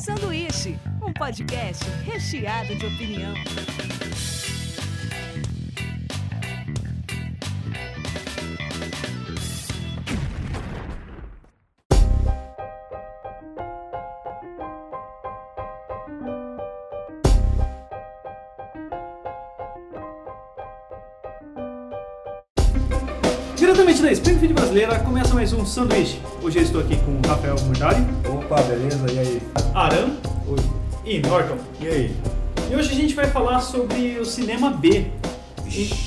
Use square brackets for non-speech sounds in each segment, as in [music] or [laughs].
Sanduíche, um podcast recheado de opinião. Diretamente da Springfield brasileira, começa mais um sanduíche. Hoje eu estou aqui com o Rafael Murdari, Opa, beleza? E aí? Aran e Norton. E aí? E hoje a gente vai falar sobre o cinema B. [laughs]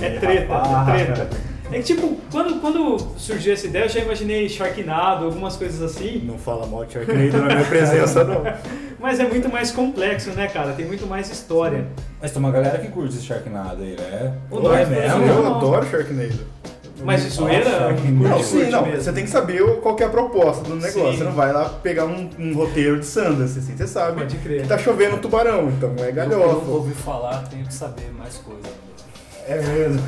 É treta, é treta. É que tipo, quando, quando surgiu essa ideia, eu já imaginei Sharknado, algumas coisas assim, Não fala mal de Sharknado na minha presença, não. [laughs] mas é muito mais complexo, né, cara? Tem muito mais história. Mas tem uma galera que curte esse Sharknado aí, né? O Não é mesmo? exemplo, Eu adoro Sharknado. Mas de zoeira, Sharknado. Não, sim, não. mesmo. Você tem que saber qual que é a proposta do negócio. Sim. Você não vai lá pegar um, um roteiro de Sanders, assim. Você sabe Pode crer. que tá chovendo tubarão, então é Eu, eu galhofa. ouvi falar, tenho que saber mais coisa. É mesmo.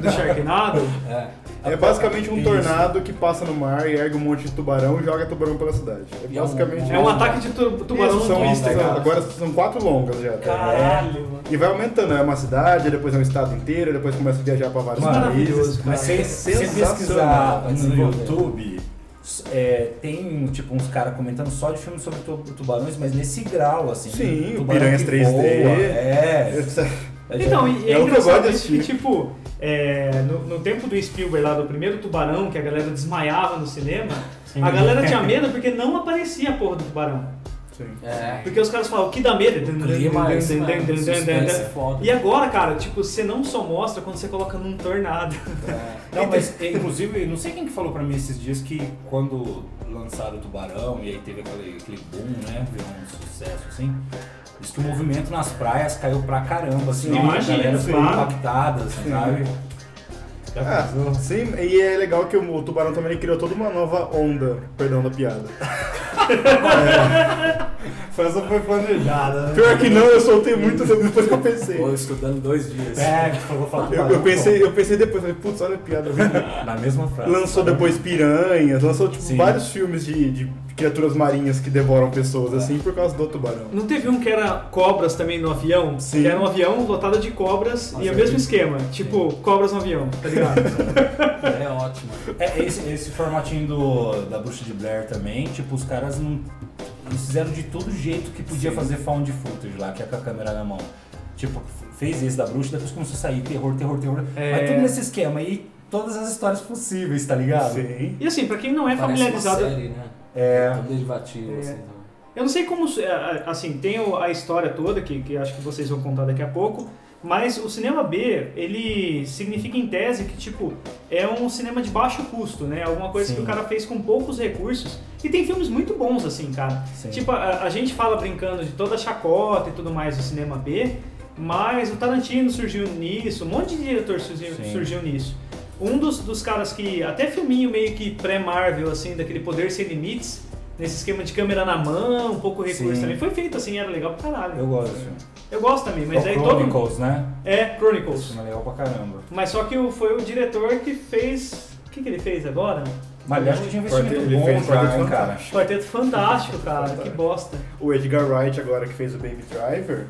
do Sharknado. É. É basicamente um Isso. tornado que passa no mar e ergue um monte de tubarão e joga tubarão pela cidade. É é um- basicamente É um ataque de tu- tubarão Isso, no são, Twister, são- cara. Agora são quatro longas já. Caralho, mano. E vai aumentando, é uma cidade, depois é um estado inteiro, depois começa a viajar pra vários países. maravilhoso, cara. Mas se É você sensacional. pesquisar no jogo. YouTube, é, tem tipo uns caras comentando só de filmes sobre tu- tubarões, mas nesse grau, assim. Sim, tubarão Piranhas que 3D. voa, É. É Então, e, e É é o que eu gosto engraçado isso que, tipo, é, no, no tempo do Spielberg lá, do primeiro tubarão, que a galera desmaiava no cinema, a galera tinha [laughs] medo porque não aparecia a porra do tubarão. Sim. É. Porque os caras falavam, o que dá medo? E agora, cara, tipo, você não só mostra quando você coloca num tornado. É. [laughs] Não, mas é, inclusive, não sei quem que falou pra mim esses dias que quando lançaram o Tubarão e aí teve aquele, aquele boom, né? Virou um sucesso assim. Diz que o movimento nas praias caiu pra caramba, assim, Sim, ó, imagina, a galera ficou claro. impactada, assim, Sim. sabe? Ah, sim, e é legal que o, o tubarão também criou toda uma nova onda, perdão da piada. [laughs] Essa foi planejada, né? Pior que não, eu soltei muito depois que eu pensei. Tô estudando dois dias. É, que falou falar Eu, tubarão, eu pensei, eu pensei depois, falei, putz, olha a piada. pô, Na mesma frase. Lançou depois piranhas, lançou tipo, Sim. vários filmes de, de criaturas marinhas que devoram pessoas, assim, por causa do tubarão. Não teve um que era cobras também no avião? Sim. Que era um avião lotado de cobras Nossa, e é o mesmo vi. esquema. Tipo, cobras no avião, tá ligado? [laughs] É ótimo. É, esse, esse formatinho do, da Bruxa de Blair também, tipo, os caras não. Eles fizeram de todo jeito que podia Sim. fazer found footage lá, que é com a câmera na mão. Tipo, fez esse da bruxa, depois começou a sair terror, terror, terror. É. Mas tudo nesse esquema e todas as histórias possíveis, tá ligado? Sim. E assim, pra quem não é Parece familiarizado. uma série, né? É. Todo derivativo, É. assim. então. Eu não sei como. é, Assim, tem a história toda, que, que acho que vocês vão contar daqui a pouco. Mas o cinema B, ele significa em tese que, tipo, é um cinema de baixo custo, né? Alguma coisa Sim. que o cara fez com poucos recursos. E tem filmes muito bons, assim, cara. Sim. Tipo, a, a gente fala brincando de toda a chacota e tudo mais do cinema B, mas o Tarantino surgiu nisso, um monte de diretor surgiu, surgiu nisso. Um dos, dos caras que, até filminho meio que pré-Marvel, assim, daquele Poder Sem Limites, nesse esquema de câmera na mão, um pouco recurso Sim. também, foi feito assim, era legal pra caralho. Eu gosto. desse filme. Eu gosto também, mas É aí o todo Chronicles, né? É, Esse Chronicles. filme é legal pra caramba. Mas só que o- foi o diretor que fez. O que, que ele fez agora? Mas ele acho que tinha investimento Ele bom fez Quarteto cara. Fantástico. Quarteto Fantástico, cara, que bosta. O Edgar Wright, agora que fez o Baby Driver,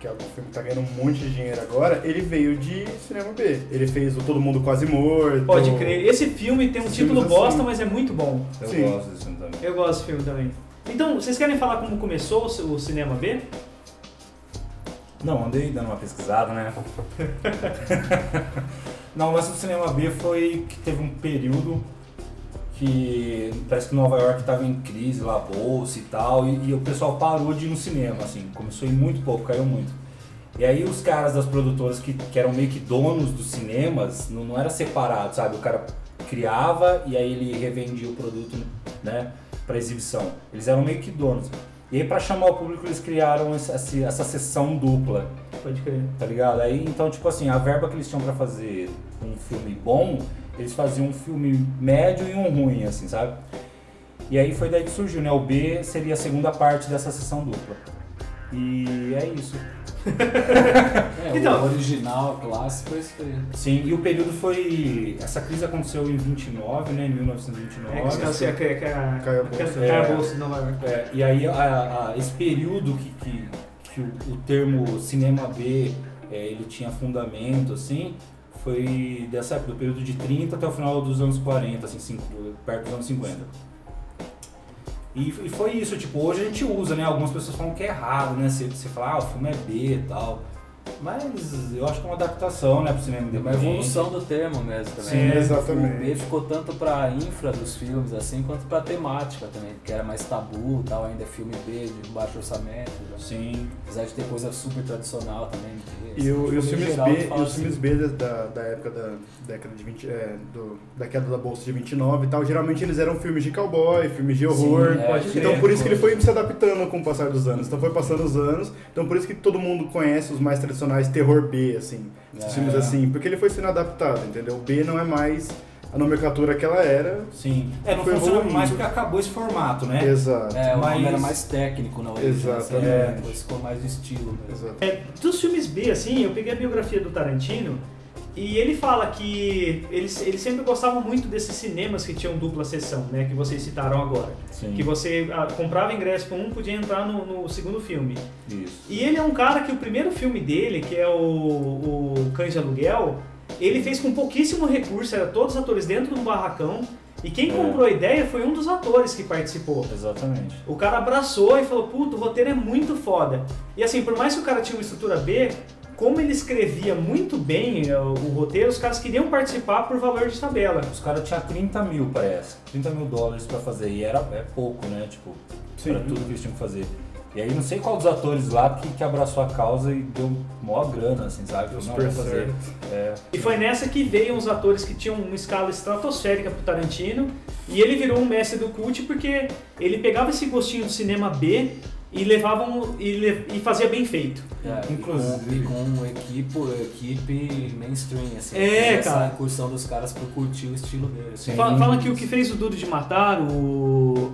que é um filme que tá ganhando um monte de dinheiro agora, ele veio de cinema B. Ele fez o Todo Mundo Quase Morto. Pode crer. Esse filme tem um título filmes bosta, assim. mas é muito bom. Eu Sim. gosto desse filme também. Eu gosto desse filme também. Então, vocês querem falar como começou o cinema B? Não, andei dando uma pesquisada, né? [laughs] [laughs] Não, o lance do cinema B foi que teve um período que parece que Nova York estava em crise lá, bolsa e tal, e, e o pessoal parou de ir no cinema, assim, começou a ir muito pouco, caiu muito. E aí os caras das produtoras que, que eram meio que donos dos cinemas, não, não era separado, sabe? O cara criava e aí ele revendia o produto, né, para exibição. Eles eram meio que donos. E aí para chamar o público eles criaram essa, essa sessão dupla, Pode crer. tá ligado? Aí então, tipo assim, a verba que eles tinham pra fazer um filme bom, eles faziam um filme médio e um ruim, assim, sabe? E aí foi daí que surgiu, né? O B seria a segunda parte dessa sessão dupla. E é isso. [laughs] É, Então. o original, clássico, é isso aí. Sim, e o período foi. Essa crise aconteceu em 29, né? Em 1929. É que que, a- Caiu a caiu É. bolsa de Nova York. É, e aí a- a- esse período que, que, que o, o termo cinema B é, ele tinha fundamento, assim, foi dessa época, do período de 30 até o final dos anos 40, assim, cinco- perto dos anos 50. E, e foi isso, tipo, hoje a gente usa, né? Algumas pessoas falam que é errado, né? Você, você fala, ah, o filme é B e tal. Mas eu acho que é uma adaptação, né, pro cinema Uma independente. evolução do termo mesmo também. Sim, né? exatamente. O B ficou tanto pra infra dos filmes, assim, quanto pra temática também, que era mais tabu tal, ainda é filme B de baixo orçamento. né? Sim. Apesar de ter coisa super tradicional também. E, o- assim, e os filmes geral, B, e os filmes B da, da, época da década de 20, é, do, da queda da bolsa de 29 e tal, geralmente eles eram filmes de cowboy, filmes de horror. Sim, é, pode então crer. por isso que ele foi se adaptando com o passar dos anos. Então foi passando os anos. Então por isso que todo mundo conhece os mais tradicionais terror B, assim, É. filmes assim, porque ele foi sendo adaptado, entendeu? O B não é mais a nomenclatura que ela era. Sim. É, não Foi funciona evoluindo. mais porque acabou esse formato, né? Exato. É, o nome Mas- era mais técnico na origem, assim, Exatamente. né? depois ficou mais estilo mesmo. Exato. É, dos filmes B, assim, eu peguei a biografia do Tarantino e ele fala que eles, eles sempre gostavam muito desses cinemas que tinham dupla sessão, né? Que vocês citaram agora. Sim. Que você ah, comprava ingresso para um, podia entrar no, no segundo filme. Isso. E ele é um cara que o primeiro filme dele, que é o, o Cães de Aluguel, ele fez com pouquíssimo recurso, era todos atores dentro de um barracão. E quem É. comprou a ideia foi um dos atores que participou. Exatamente. O cara abraçou e falou, puto, o roteiro é muito foda. E assim, por mais que o cara tinha uma estrutura B, como ele escrevia muito bem eh, o, o roteiro, os caras queriam participar por valor de tabela. Os caras tinham 30 mil, parece. 30 mil dólares pra fazer. E era é pouco, né? Tipo, pra tudo que eles tinham que fazer. E aí não sei qual dos atores lá que, que abraçou a causa e deu maior grana, assim, sabe? Deu super não, vou fazer. É. E foi nessa que veio os atores que tinham uma escala estratosférica pro Tarantino. E ele virou um mestre do cult porque ele pegava esse gostinho do cinema B e levava um, e, le- e fazia bem feito. É, Inclusive- E com, e com equipe, equipe mainstream, assim. É, essa cara. incursão dos caras por curtir o estilo dele. assim. Sim. Fala, fala que o que fez o Duro de Matar, o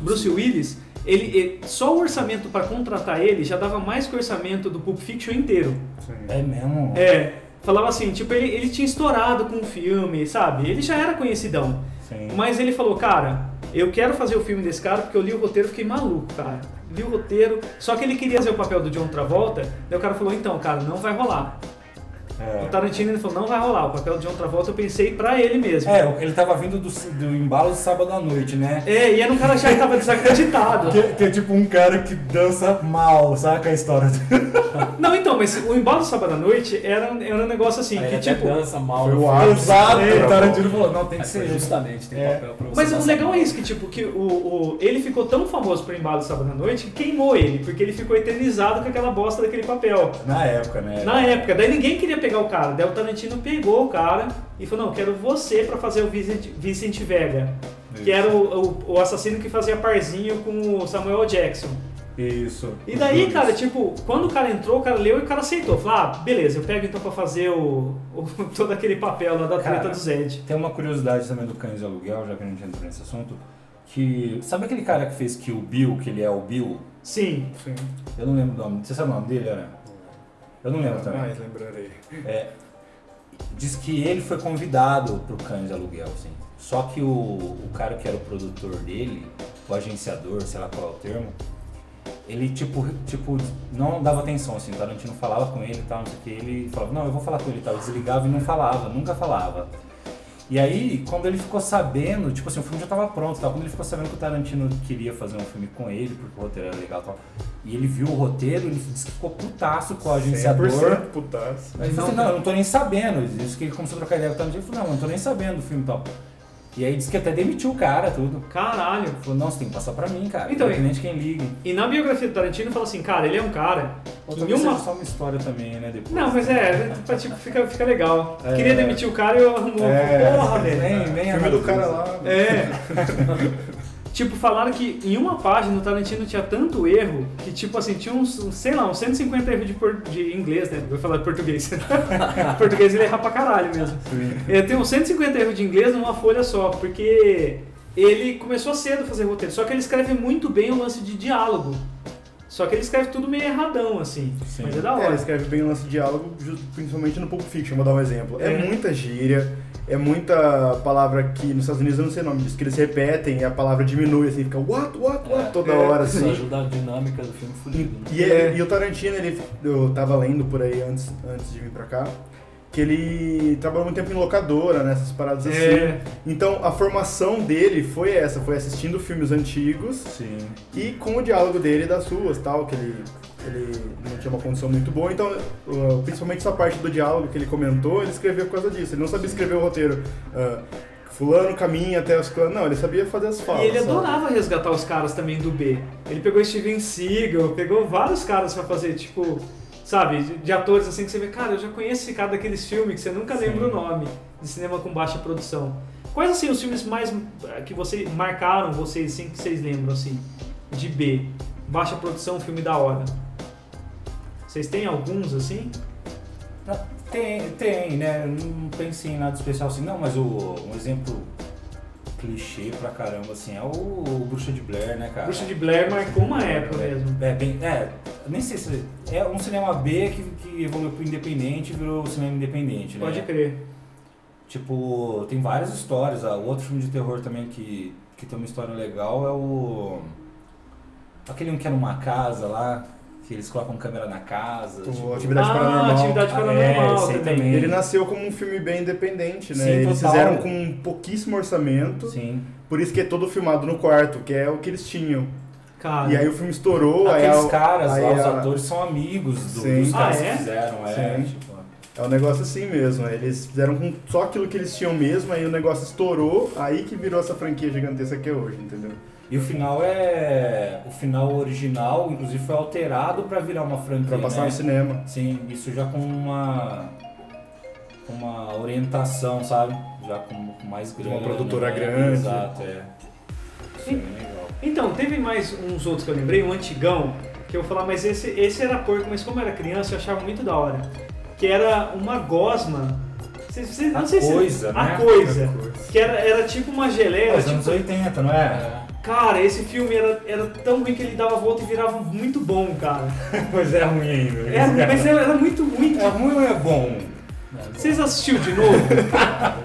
Bruce Willis, ele, ele- só o orçamento para contratar ele já dava mais que o orçamento do Pulp Fiction inteiro. Sim. É mesmo? É, falava assim, tipo, ele, ele tinha estourado com o filme, sabe? Ele já era conhecidão. Sim. Mas ele falou, cara, eu quero fazer o filme desse cara porque eu li o roteiro e fiquei maluco, cara. Li o roteiro, só que ele queria fazer o papel do John Travolta, daí o cara falou, então, cara, não vai rolar. O É. Tarantino ele falou, não vai rolar, o papel do John Travolta eu pensei pra ele mesmo. É, ele tava vindo do, do embalo de sábado à noite, né? É, e era um cara já que tava desacreditado. Que, que é tipo um cara que dança mal, saca a história? [laughs] Não, então, mas o embalo do sábado à noite era, um- era um negócio assim, Aí que tipo. dança mal. Foi no o ápice. Exato, É, o Tarantino falou, não, tem que ser justamente, tem É. papel pra você Mas o legal mal. é isso, que tipo, que o, o- ele ficou tão famoso por embalo do sábado à noite que queimou ele, porque ele ficou eternizado com aquela bosta daquele papel. Na época, né? Na época, daí ninguém queria pegar o cara, daí o Tarantino pegou o cara e falou, não, quero você pra fazer o Vicente, Vicente Vega, que era o, o, o assassino que fazia parzinho com o Samuel Jackson. Isso. E daí, Isso. cara, tipo, quando o cara entrou, o cara leu e o cara aceitou. Falou, ah, beleza, eu pego então pra fazer o, o- [laughs] todo aquele papel lá da treta Cara, do Zed. Tem uma curiosidade também do Cães de Aluguel, já que a gente entrou nesse assunto, que... Sabe aquele cara que fez Kill Bill, que ele é o Bill? Sim. Sim. Eu não lembro o nome. Você sabe o nome dele, Ana? Eu não lembro também. Jamais lembrarei. É, diz que ele foi convidado pro Cães de Aluguel, assim. Só que o, o cara que era o produtor dele, o agenciador, sei lá qual é o termo, ele tipo, tipo, não dava atenção, assim, o Tarantino falava com ele e tal, não sei o que, ele falava, não, eu vou falar com ele e tal, desligava e não falava, nunca falava. E aí, quando ele ficou sabendo, tipo assim, o filme já tava pronto, tal, quando ele ficou sabendo que o Tarantino queria fazer um filme com ele, porque o roteiro era legal e tal, e ele viu o roteiro, ele disse que ficou putaço com o agenciador. 100% putaço. Aí ele falou assim, não, eu não tô nem sabendo. Ele disse que ele começou a trocar ideia com o Tarantino. Ele falou, não, eu não tô nem sabendo do filme e tal. E aí disse que até demitiu o cara, tudo. Caralho. Ele falou, não, você tem que passar pra mim, cara. Então, Independente de quem ligue. E na biografia do Tarantino fala assim, cara, ele é um cara que em talvez uma... só uma história também, né, depois. Não, mas é, pra, tipo, fica, fica legal. É. Queria demitir o cara e eu arrumou. É, Porra, velho. nem, nem O filme do cara lá. É. [laughs] tipo, falaram que em uma página o Tarantino tinha tanto erro que, tipo assim, tinha uns, uns, sei lá, uns 150 erros de, por- de inglês, né? Vou falar de português. [laughs] português ele erra pra caralho mesmo. É, tem uns 150 erros de inglês numa folha só, porque ele começou cedo a fazer roteiro, só que ele escreve muito bem o lance de diálogo. Só que ele escreve tudo meio erradão, assim. Sim. Mas é da É, ele hora. escreve bem o lance de diálogo, principalmente no Pulp Fiction, vou dar um exemplo. É, É. muita gíria, é muita palavra que nos Estados Unidos eu não sei o nome disso, que eles repetem e a palavra diminui, assim, fica what, what, what, toda É, hora, Isso assim. ajuda a dinâmica do filme E, fugido. né? e, é- e o Tarantino, ele, eu tava lendo por aí antes, antes de vir pra cá, que ele trabalhou muito tempo em locadora, nessas paradas assim. É, Então a formação dele foi essa, foi assistindo filmes antigos Sim. e com o diálogo dele das ruas, tal, que ele, ele não tinha uma condição muito boa, então uh, principalmente essa parte do diálogo que ele comentou, ele escreveu por causa disso. Ele não sabia escrever o roteiro. uh, Fulano caminha até os clãs. Não, ele sabia fazer as falas. E ele sabe? adorava resgatar os caras também do B. Ele pegou Steven Seagal, pegou vários caras pra fazer, tipo, sabe, de, atores assim que você vê, cara, eu já conheço esse cara daqueles filmes que você nunca lembra o nome, de cinema com baixa produção. Quais assim os filmes mais eh, que vocês marcaram vocês assim que vocês lembram assim de B, baixa produção, filme da hora? Vocês têm alguns assim? Ah, Tem, tem, né? Eu Não pensei em nada especial assim, não, mas o, um exemplo clichê pra caramba, assim, é o, o Bruxa de Blair, né, cara? Bruxa de Blair marcou uma época é, mesmo. É, bem, é, nem sei se. É um cinema B que, que evoluiu pro independente e virou cinema independente, né? Pode crer. Tipo, tem várias histórias. ah, O outro filme de terror também que, que tem uma história legal é o. Aquele um que é numa casa lá, que eles colocam câmera na casa. O tipo- Atividade ah, Paranormal. Atividade Ah, Paranormal é, esse aí também. também. Ele nasceu como um filme bem independente, né? Sim, Eles total. fizeram com pouquíssimo orçamento, Sim. por isso que é todo filmado no quarto, que é o que eles tinham. Cara, E aí o filme estourou, aí Aqueles a- caras aí lá, os a- atores são amigos do- Sim. dos caras Ah, é? que fizeram, é. Sim. Tipo, É um negócio assim mesmo, eles fizeram com só aquilo que eles tinham mesmo, aí o negócio estourou, aí que virou essa franquia gigantesca que é hoje, entendeu? E o final é. O final original, inclusive, foi alterado pra virar uma franquia. Pra passar né? no cinema. Sim, isso já com uma. uma orientação, sabe? Já com, com mais grana. produtora né? grande. Exato, é. Isso é bem legal. Então, teve mais uns outros que eu lembrei, um antigão, que eu vou falar, mas esse, esse era porco, mas como eu era criança eu achava muito da hora. Que era uma gosma. Cê, cê, não A sei se- coisa, A né? coisa. A coisa. Que era, era tipo uma geleia. É, os tipo, anos 80, não é? Cara, esse filme era, era tão ruim que ele dava a volta e virava muito bom, cara. [laughs] Pois é ruim ainda. Era, mas era, era muito ruim. É ruim ou é bom? Vocês assistiram de novo?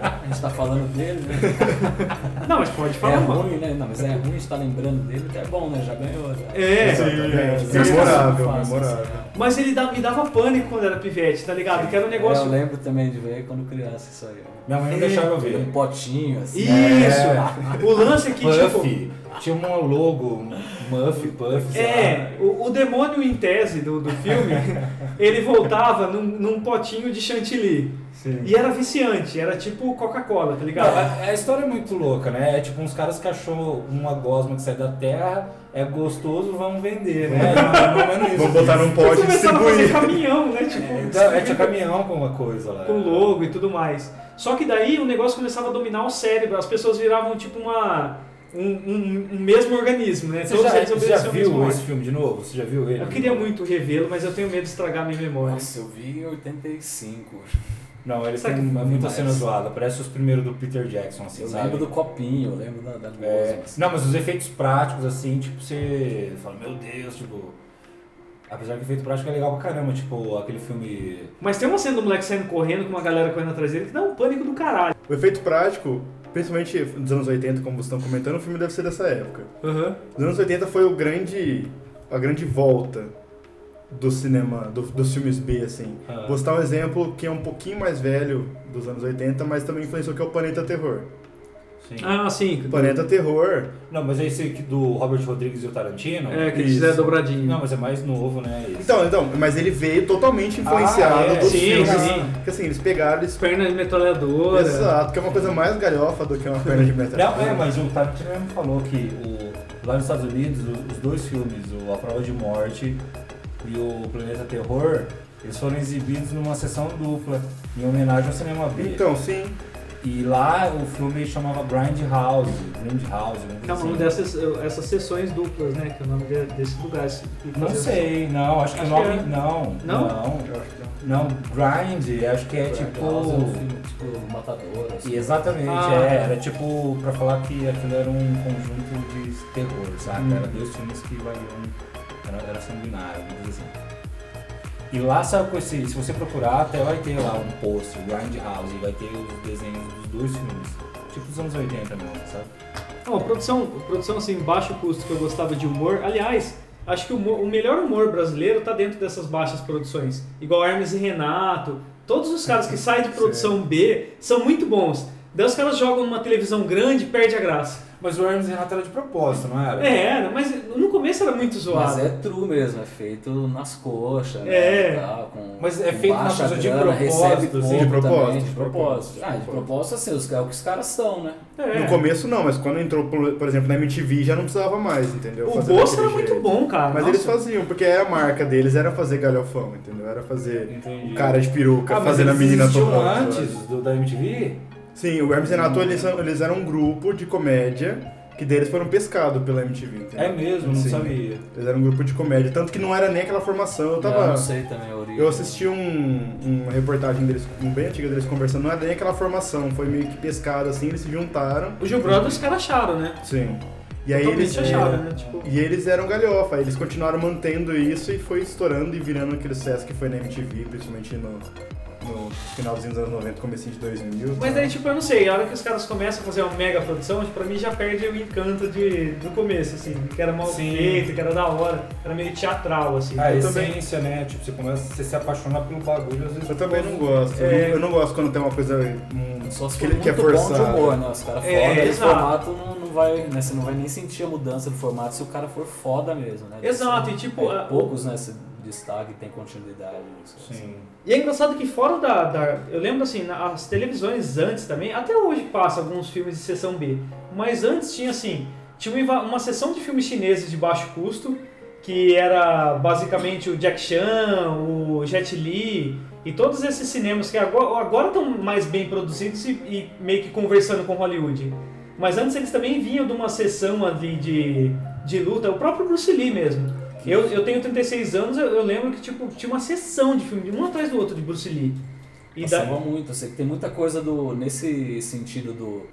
A gente tá falando dele, né? [laughs] Não, mas pode É falar, mano. ruim, né? Não, mas é ruim, a gente tá lembrando dele, que é bom, né? Já ganhou, já. É, Exatamente. Sim, Memorável, fácil, memorável. mas ele dá- me dava pânico quando era pivete, tá ligado? Que era um negócio. Eu lembro também de ver quando criança isso aí. Minha mãe não É. deixava eu Um ver. potinho, assim. Isso! O lance é que, tipo. Puff. Tinha um logo, Muff, Puff, sei lá. É, o, o demônio em tese do, do filme, [laughs] ele voltava num, num potinho de chantilly. Sim. E era viciante, era tipo Coca-Cola, tá Não, ligado? a, a história é muito louca, né? É tipo uns caras que achou uma gosma que sai da terra, é gostoso, vamos vender, né? Menos isso. Vamos botar num pote e a fazer distribuir. caminhão, né? Tipo, Então, é, tinha caminhão com uma coisa lá. com logo e tudo mais. Só que daí o negócio começava a dominar o cérebro, as pessoas viravam tipo uma. um, um- um mesmo organismo, né? Você Todos já, eles você já viu esse filme de novo? Você já viu ele? Eu queria muito revê-lo, mas eu tenho medo de estragar minha memória. Nossa, eu vi em 85. Não, ele Sabe tem que- muita mais? cena zoada. Parece os primeiros do Peter Jackson, assim, Eu sabe? lembro do copinho, eu lembro da, da É, assim. não, mas os efeitos práticos, assim, tipo, você fala, meu Deus, tipo. Apesar que o efeito prático é legal pra caramba, tipo, aquele filme. Mas tem uma cena do moleque saindo correndo com uma galera correndo atrás dele que dá um pânico do caralho. O efeito prático, principalmente dos anos 80, como vocês estão comentando, o filme deve ser dessa época. Os anos 80 foi o grande, a grande volta do cinema, do- dos filmes B, assim. Ah. Vou citar um exemplo que é um pouquinho mais velho dos anos 80, mas também influenciou, que é o Planeta Terror. Sim. Ah, sim. Planeta Terror, Não, mas é esse aqui do Robert Rodrigues e o Tarantino? É, que Isso. fizer dobradinho. Não, mas é mais novo, né? esse. então, então, mas ele veio totalmente influenciado Ah, é? dos Sim, filmes. sim. Que assim, eles pegaram, eles... Perna de metralhadora. Exato, que é uma coisa mais galhofa do que uma perna de metal. Não, é, mas o Tarantino mesmo falou que o, lá nos Estados Unidos, os dois filmes, o A Prova de Morte e o Planeta Terror, eles foram exibidos numa sessão dupla, em homenagem ao cinema B. Então, sim. E lá o filme chamava Grindhouse, Grindhouse, Tá né? falando dessas essas sessões duplas, né? Que é o nome de- desses lugares. que Não sei, não, acho que Acho o nome. que é. Não, Não? não, que não. não. Grind, acho que é House é um tipo. filme, tipo, matador, assim. E exatamente, Ah. é, era tipo pra falar que aquilo era um conjunto de terror, sabe? Hum. Era dois filmes que variam era, era sanguinário, vamos dizer assim. E lá saiu com esse, se você procurar, até vai ter lá um pôster, Grindhouse, e vai ter os desenhos dos dois filmes. Tipo dos anos 80 mesmo, sabe? Não, a produção, a produção assim, baixo custo que eu gostava de humor. Aliás, acho que o, humor- o melhor humor brasileiro tá dentro dessas baixas produções. Igual Hermes e Renato. Todos os caras que saem de produção [laughs] B são muito bons. Daí os caras jogam numa televisão grande e perde a graça. Mas o Hermes e Renato era de propósito, não era? É, era, mas no começo era muito Mas zoado. é true mesmo, é feito nas coxas, É. né? Tal, com, Mas é com feito na baixa coisa de propósito, recebe assim, pouco de propósito, também, de propósito. Ah, de propósito assim, os, é o que os caras são, né? É. No começo não, mas quando entrou, por, exemplo, na MTV já não precisava mais, entendeu? O Fazer daquele era muito bom, cara. Mas Nossa. eles faziam, porque a marca deles era fazer galhofão, entendeu? Era fazer Entendi. o cara de peruca, Ah, mas fazendo a menina tocando. antes do, da MTV? Sim, o Hermes e Renato, eles, são- eles eram um grupo de comédia que deles foram pescados pela MTV, entendeu? É mesmo, não Sim. sabia. Eles eram um grupo de comédia, tanto que não era nem aquela formação. Eu tava. não sei também. Eu assisti um, uma reportagem deles, um bem antiga deles conversando, não era nem aquela formação, foi meio que pescado assim, eles se juntaram. O Gil Brothers os caras acharam, né? Sim. E aí Totalmente eles. acharam, é, né? Tipo, E eles eram galhofa, eles continuaram mantendo isso e foi estourando e virando aquele sucesso que foi na MTV, principalmente no, no finalzinho dos anos 90, comecinho de 2000. Mas daí, tipo, eu não sei, a hora que os caras começam a fazer uma mega produção, tipo, pra mim já perde o encanto de, do começo, assim, que era mal Sim. feito, que era da hora, era meio teatral, assim. A Eu essência, né? Tipo, você começa, você se apaixona pelo bagulho, às vezes. Eu também não gosto. É. Eu, não, eu não gosto quando tem uma coisa um, Só se que, for que é muito bom de humor, né? Os caras É, foda, esse formato não, não vai, né? Você não vai nem sentir a mudança do formato se o cara for foda mesmo, né? Exato, e tipo, É, a- poucos nesse destaque tem continuidade. nisso. Sim. E é engraçado que fora da, da- Eu lembro assim, as televisões antes também, até hoje passa alguns filmes de sessão B, mas antes tinha assim, tinha uma, uma sessão de filmes chineses de baixo custo, que era basicamente o Jack Chan, o Jet Li e todos esses cinemas que agora, agora estão mais bem produzidos e, e meio que conversando com Hollywood. Mas antes eles também vinham de uma sessão ali de, de luta, o próprio Bruce Lee mesmo. Eu, eu tenho 36 anos, eu, eu lembro que tipo, tinha uma sessão de filme, um atrás do outro de Bruce Lee. E da- Passava muito, eu sei que tem muita coisa do nesse sentido do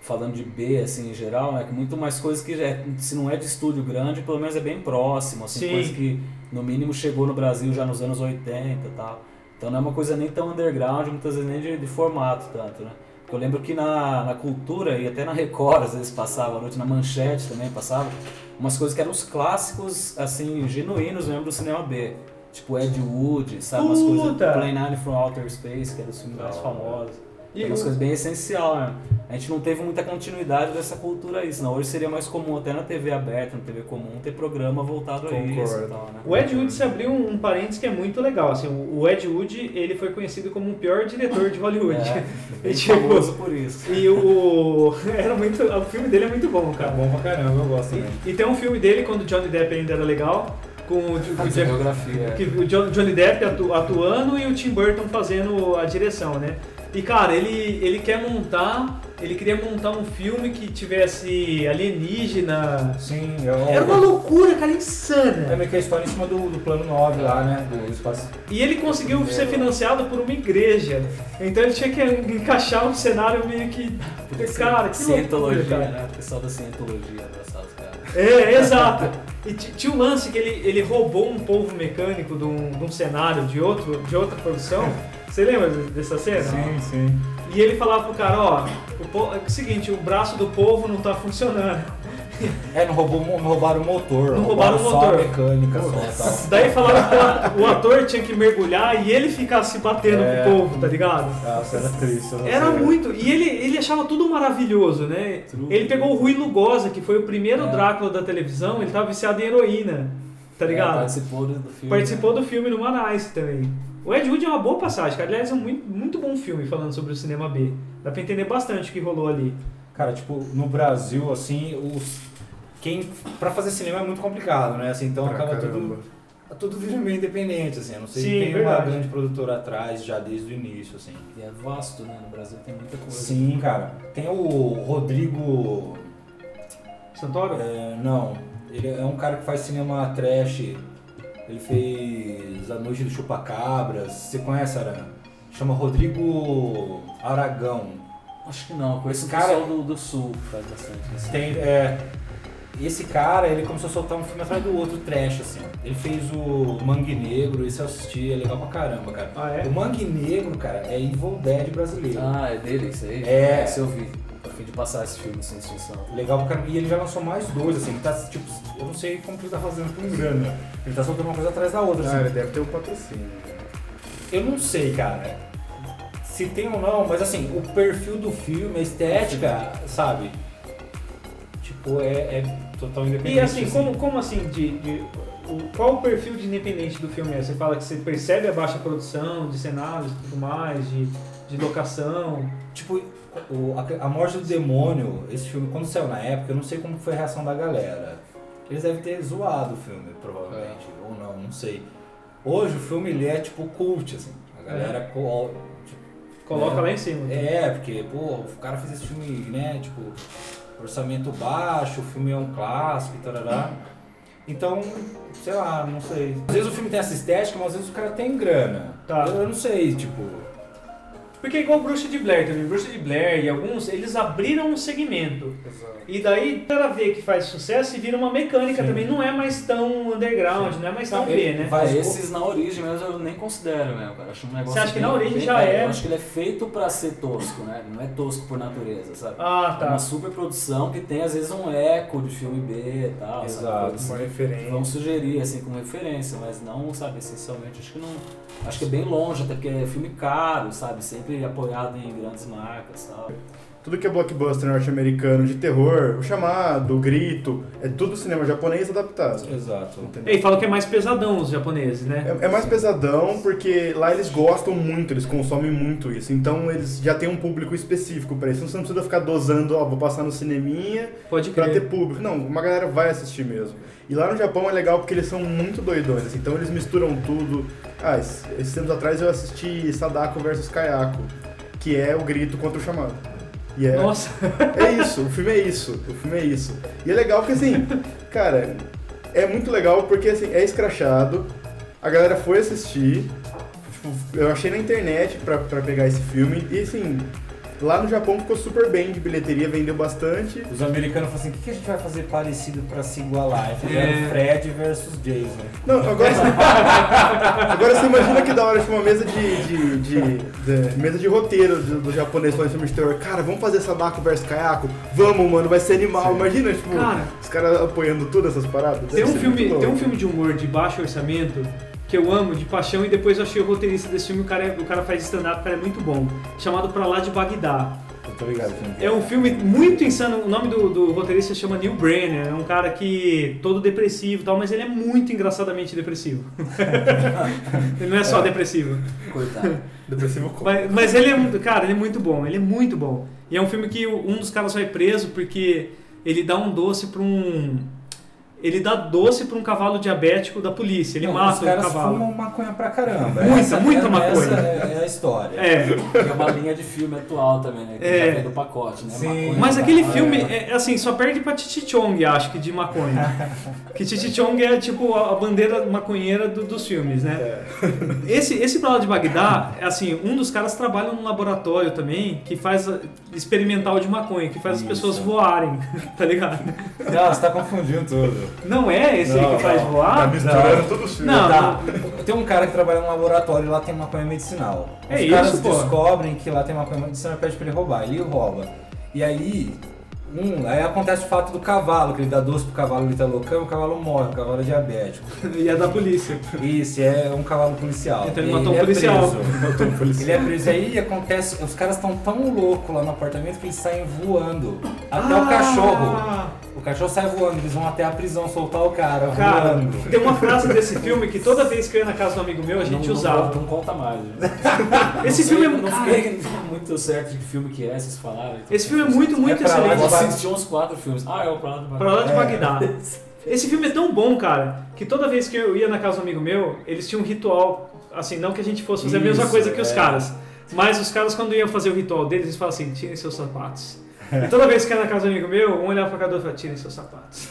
falando de B assim em geral, né, que muito mais coisas que é, se não é de estúdio grande, pelo menos é bem próximo, assim, Sim. coisa que no mínimo chegou no Brasil já nos anos 80 e tal. Então não é uma coisa nem tão underground, muitas vezes nem de, de formato tanto, né? Porque eu lembro que na, na cultura e até na Record às vezes passava à noite, na manchete também passava, umas coisas que eram os clássicos, assim, genuínos mesmo do cinema B. Tipo Ed Wood, sabe? Umas coisas. Play Nine from Outer Space, que era os filmes mais Da famosos. E É umas o- coisas bem essencial, né? A gente não teve muita continuidade dessa cultura aí, senão hoje seria mais comum até na TV aberta, na TV comum, ter programa voltado a isso Concordo. e tal, né? O Ed Wood se abriu um, um parênteses que é muito legal. Assim, o Ed Wood ele foi conhecido como o pior diretor de Hollywood. É, [laughs] E, tipo, famoso por isso. E o [laughs] era muito, o filme dele é muito bom, cara. bom pra caramba, eu gosto também. E, e tem um filme dele quando o Johnny Depp ainda era legal, com o, que o John- Johnny Depp atu- atuando e o Tim Burton fazendo a direção, né? E cara, ele, ele quer montar, ele queria montar um filme que tivesse alienígena. Sim, eu... Era uma loucura, cara, É insana. meio que a história em cima do, do plano 9 lá, né? Do espaço. E ele conseguiu ser financiado por uma igreja. Então ele tinha que encaixar um cenário meio que. Cara, que loucura, Cientologia, cara. né? O pessoal da Cientologia abraçar os caras. É, exato. E ti- tinha um lance que ele, ele roubou um polvo mecânico de um, de um cenário de, outro, de outra produção. Você lembra dessa cena? sim. E ele falava pro cara, ó, o, po- é o seguinte, o braço do povo não tá funcionando. É, não, roubou, não roubaram o motor. Não roubaram o só motor. a mecânica, só tal. Daí falaram que o o ator tinha que mergulhar e ele ficar se batendo É. com o povo, tá ligado? Nossa, era triste. Era muito. E ele, ele achava tudo maravilhoso, né? Ele pegou o Rui Lugosa, que foi o primeiro É. Drácula da televisão, ele tava viciado em heroína, tá É, ligado? participou do, filme. Participou né? do filme no Manice também. O Ed Wood é uma boa passagem, cara. Aliás, é um muito, muito bom filme falando sobre o cinema B. Dá pra entender bastante o que rolou ali. Cara, tipo, no Brasil, assim, os. Quem. Pra fazer cinema é muito complicado, né? Assim, então Pra acaba caramba. tudo. Tudo vira meio independente, assim. A não sei Sim, se tem verdade. uma grande produtora atrás já desde o início, assim. E é vasto, né? No Brasil tem muita coisa. Sim, cara. Tem o Rodrigo. Santoro? é, não. Ele é um cara que faz cinema trash. Ele fez A Noite do Chupacabras. Você conhece, Aran? Chama Rodrigo Aragão. Acho que não, com esse Cara- pessoal do, do sul que faz bastante. Assim. Tem, é, E esse cara, ele começou a soltar um filme atrás do outro, trash, assim. Ele fez o Mangue Negro, esse eu assisti, é legal pra caramba, cara. Ah, é? O Mangue Negro, cara, é Evil Dead brasileiro. Ah, é dele isso aí? É. Esse eu vi. A fim de passar esse filme sem extinção. Legal pra caramba. E ele já lançou mais dois, assim. Ele tá, tipo, eu não sei como que ele tá fazendo com grana. Ele tá soltando uma coisa atrás da outra, assim. Ah, ele deve ter um patrocínio. Eu não sei, cara. Se tem ou não, mas assim, o perfil do filme, a estética, sabe? Tipo, é, é total independente. E assim, como, como assim, de, de- o- qual o perfil de independente do filme é? Você fala que você percebe a baixa produção de cenários e tudo mais, de, de locação. Tipo, o- a, a Morte do Demônio, esse filme, quando saiu na época, eu não sei como foi a reação da galera. Eles devem ter zoado o filme, provavelmente. Ou não, não sei. Hoje o filme ele é tipo cult, assim. A galera tipo, Coloca É. lá em cima. É, porque, pô, o cara fez esse filme, né, tipo, orçamento baixo, o filme é um clássico e tarará. Então, sei lá, não sei. Às vezes o filme tem essa estética, mas às vezes o cara tem grana. Tá. Eu, eu não sei, tipo. Porque é igual Bruxa de Blair também. Bruxa de Blair e alguns, eles abriram um segmento. E daí o cara vê que faz sucesso e vira uma mecânica Sim. também. Não é mais tão underground, não é mais tão Não, B, né? vai- esses na origem mesmo eu nem considero cara. Acho um negócio Você acha que na origem bem- já é? Eu acho que ele é feito pra ser tosco, né? Não é tosco por natureza, sabe? Ah, É tá. uma super produção que tem às vezes um eco de filme B e tal, Exato, sabe? Uma assim, referência. Vamos sugerir assim como referência, mas não, sabe, essencialmente acho que não. Acho que é bem longe, até porque é filme caro, sabe? Sempre apoiado em grandes marcas e tal. Tudo que é blockbuster norte-americano de terror, o chamado, o grito, é tudo cinema japonês adaptado. Exato. Entendeu? E fala que é mais pesadão os japoneses, né? É, é mais pesadão porque lá eles gostam muito, eles consomem muito isso. Então eles já têm um público específico pra isso. Então você não precisa ficar dosando, ó, vou passar no cineminha Pode pra ter crer. público. Não, uma galera vai assistir mesmo. E lá no Japão é legal porque eles são muito doidões, assim, então eles misturam tudo. Ah, es- esses tempos atrás eu assisti Sadako versus Kayako, que é o grito contra o chamado. E é, Nossa, [laughs] é isso, o filme é isso, o filme é isso. E é legal porque assim, cara, é muito legal porque assim, é escrachado, a galera foi assistir, tipo, eu achei na internet pra, pra pegar esse filme, e assim, lá no Japão ficou super bem de bilheteria, vendeu bastante. Os americanos falam assim, o que que a gente vai fazer parecido pra se igualar? Fizeram É. Fred versus Jason. Não, agora, [laughs] agora você imagina que da hora, tipo, uma mesa de, de, de- de- mesa de roteiro do, do japonês falando filme de terror. Cara, vamos fazer Sadako versus Kayako? Vamos, mano, vai ser animal. Imagina, tipo, Cara. os caras apoiando todas essas paradas. tem um, filme, tem um filme de humor de baixo orçamento que eu amo, de paixão, e depois eu achei o roteirista desse filme, o cara, é- o cara faz stand-up, o cara é muito bom, chamado Pra Lá de Bagdá. Eu tô ligado. filme. É um filme muito insano. O nome do, do roteirista chama Neil Brenner. É um cara que todo depressivo e tal, mas ele é muito engraçadamente depressivo. [laughs] ele não é só depressivo. Coitado. Depressivo como? Mas, mas ele é muito, cara, ele é muito bom. Ele é muito bom. E é um filme que um dos caras vai preso porque ele dá um doce pra um ele dá doce pra um cavalo diabético da polícia. Ele Não, mata os o caras cavalo. fumam maconha pra caramba. Muita, Essa- muita essa maconha. é, é a história. É. Que é uma linha de filme atual também, né? Que É. já vem do pacote, né? Sim. Maconha, Mas aquele maconha. filme, é, assim, só perde pra Titi Chong, acho que, de maconha. [laughs] que Titi Chong é, tipo, a bandeira maconheira do- dos filmes, né? É. Esse, esse Lá de Bagdá, é assim, um dos caras trabalha num laboratório também que faz a- experimental de maconha, que faz as Isso. pessoas voarem, [laughs] tá ligado? Não, você tá confundindo tudo. Não é esse aí Não, que faz voar? Tá misturando Não. todos os filmes. Não, Tá. Tem um cara que trabalha num laboratório e lá tem maconha medicinal. Os É caras isso, pô. descobrem que lá tem maconha medicinal e pede pra ele roubar. Ele rouba. E aí, um, aí acontece o fato do cavalo, que ele dá doce pro cavalo, ele tá loucão, o cavalo morre, o cavalo é diabético. [laughs] E é da polícia. Isso, é um cavalo policial. Então ele E matou um é policial. preso. Ele é preso. E aí acontece, os caras estão tão loucos lá no apartamento que eles saem voando. Até o cachorro. Ah, O cachorro sai voando, eles vão até a prisão soltar o cara, Cara, voando. tem uma frase desse filme que toda vez que eu ia na casa do amigo meu, a gente não, usava. Não, não conta mais. né? Esse Não filme é sei, muito. Não fiquei muito certo de que filme que é, vocês falaram. então. Esse filme é muito, muito É excelente. Eu de assisti uns quatro filmes. Ah, é o Pra lá do Pra lá de É. Bagdá. [laughs] Esse filme é tão bom, cara, que toda vez que eu ia na casa do amigo meu, eles tinham um ritual, assim, não que a gente fosse fazer a mesma Isso, coisa que os é. caras, mas os caras quando iam fazer o ritual deles, eles falavam assim, tirem seus sapatos. E toda vez que ia na casa do amigo meu, um olhava pra cada outro e falava, tirem seus sapatos.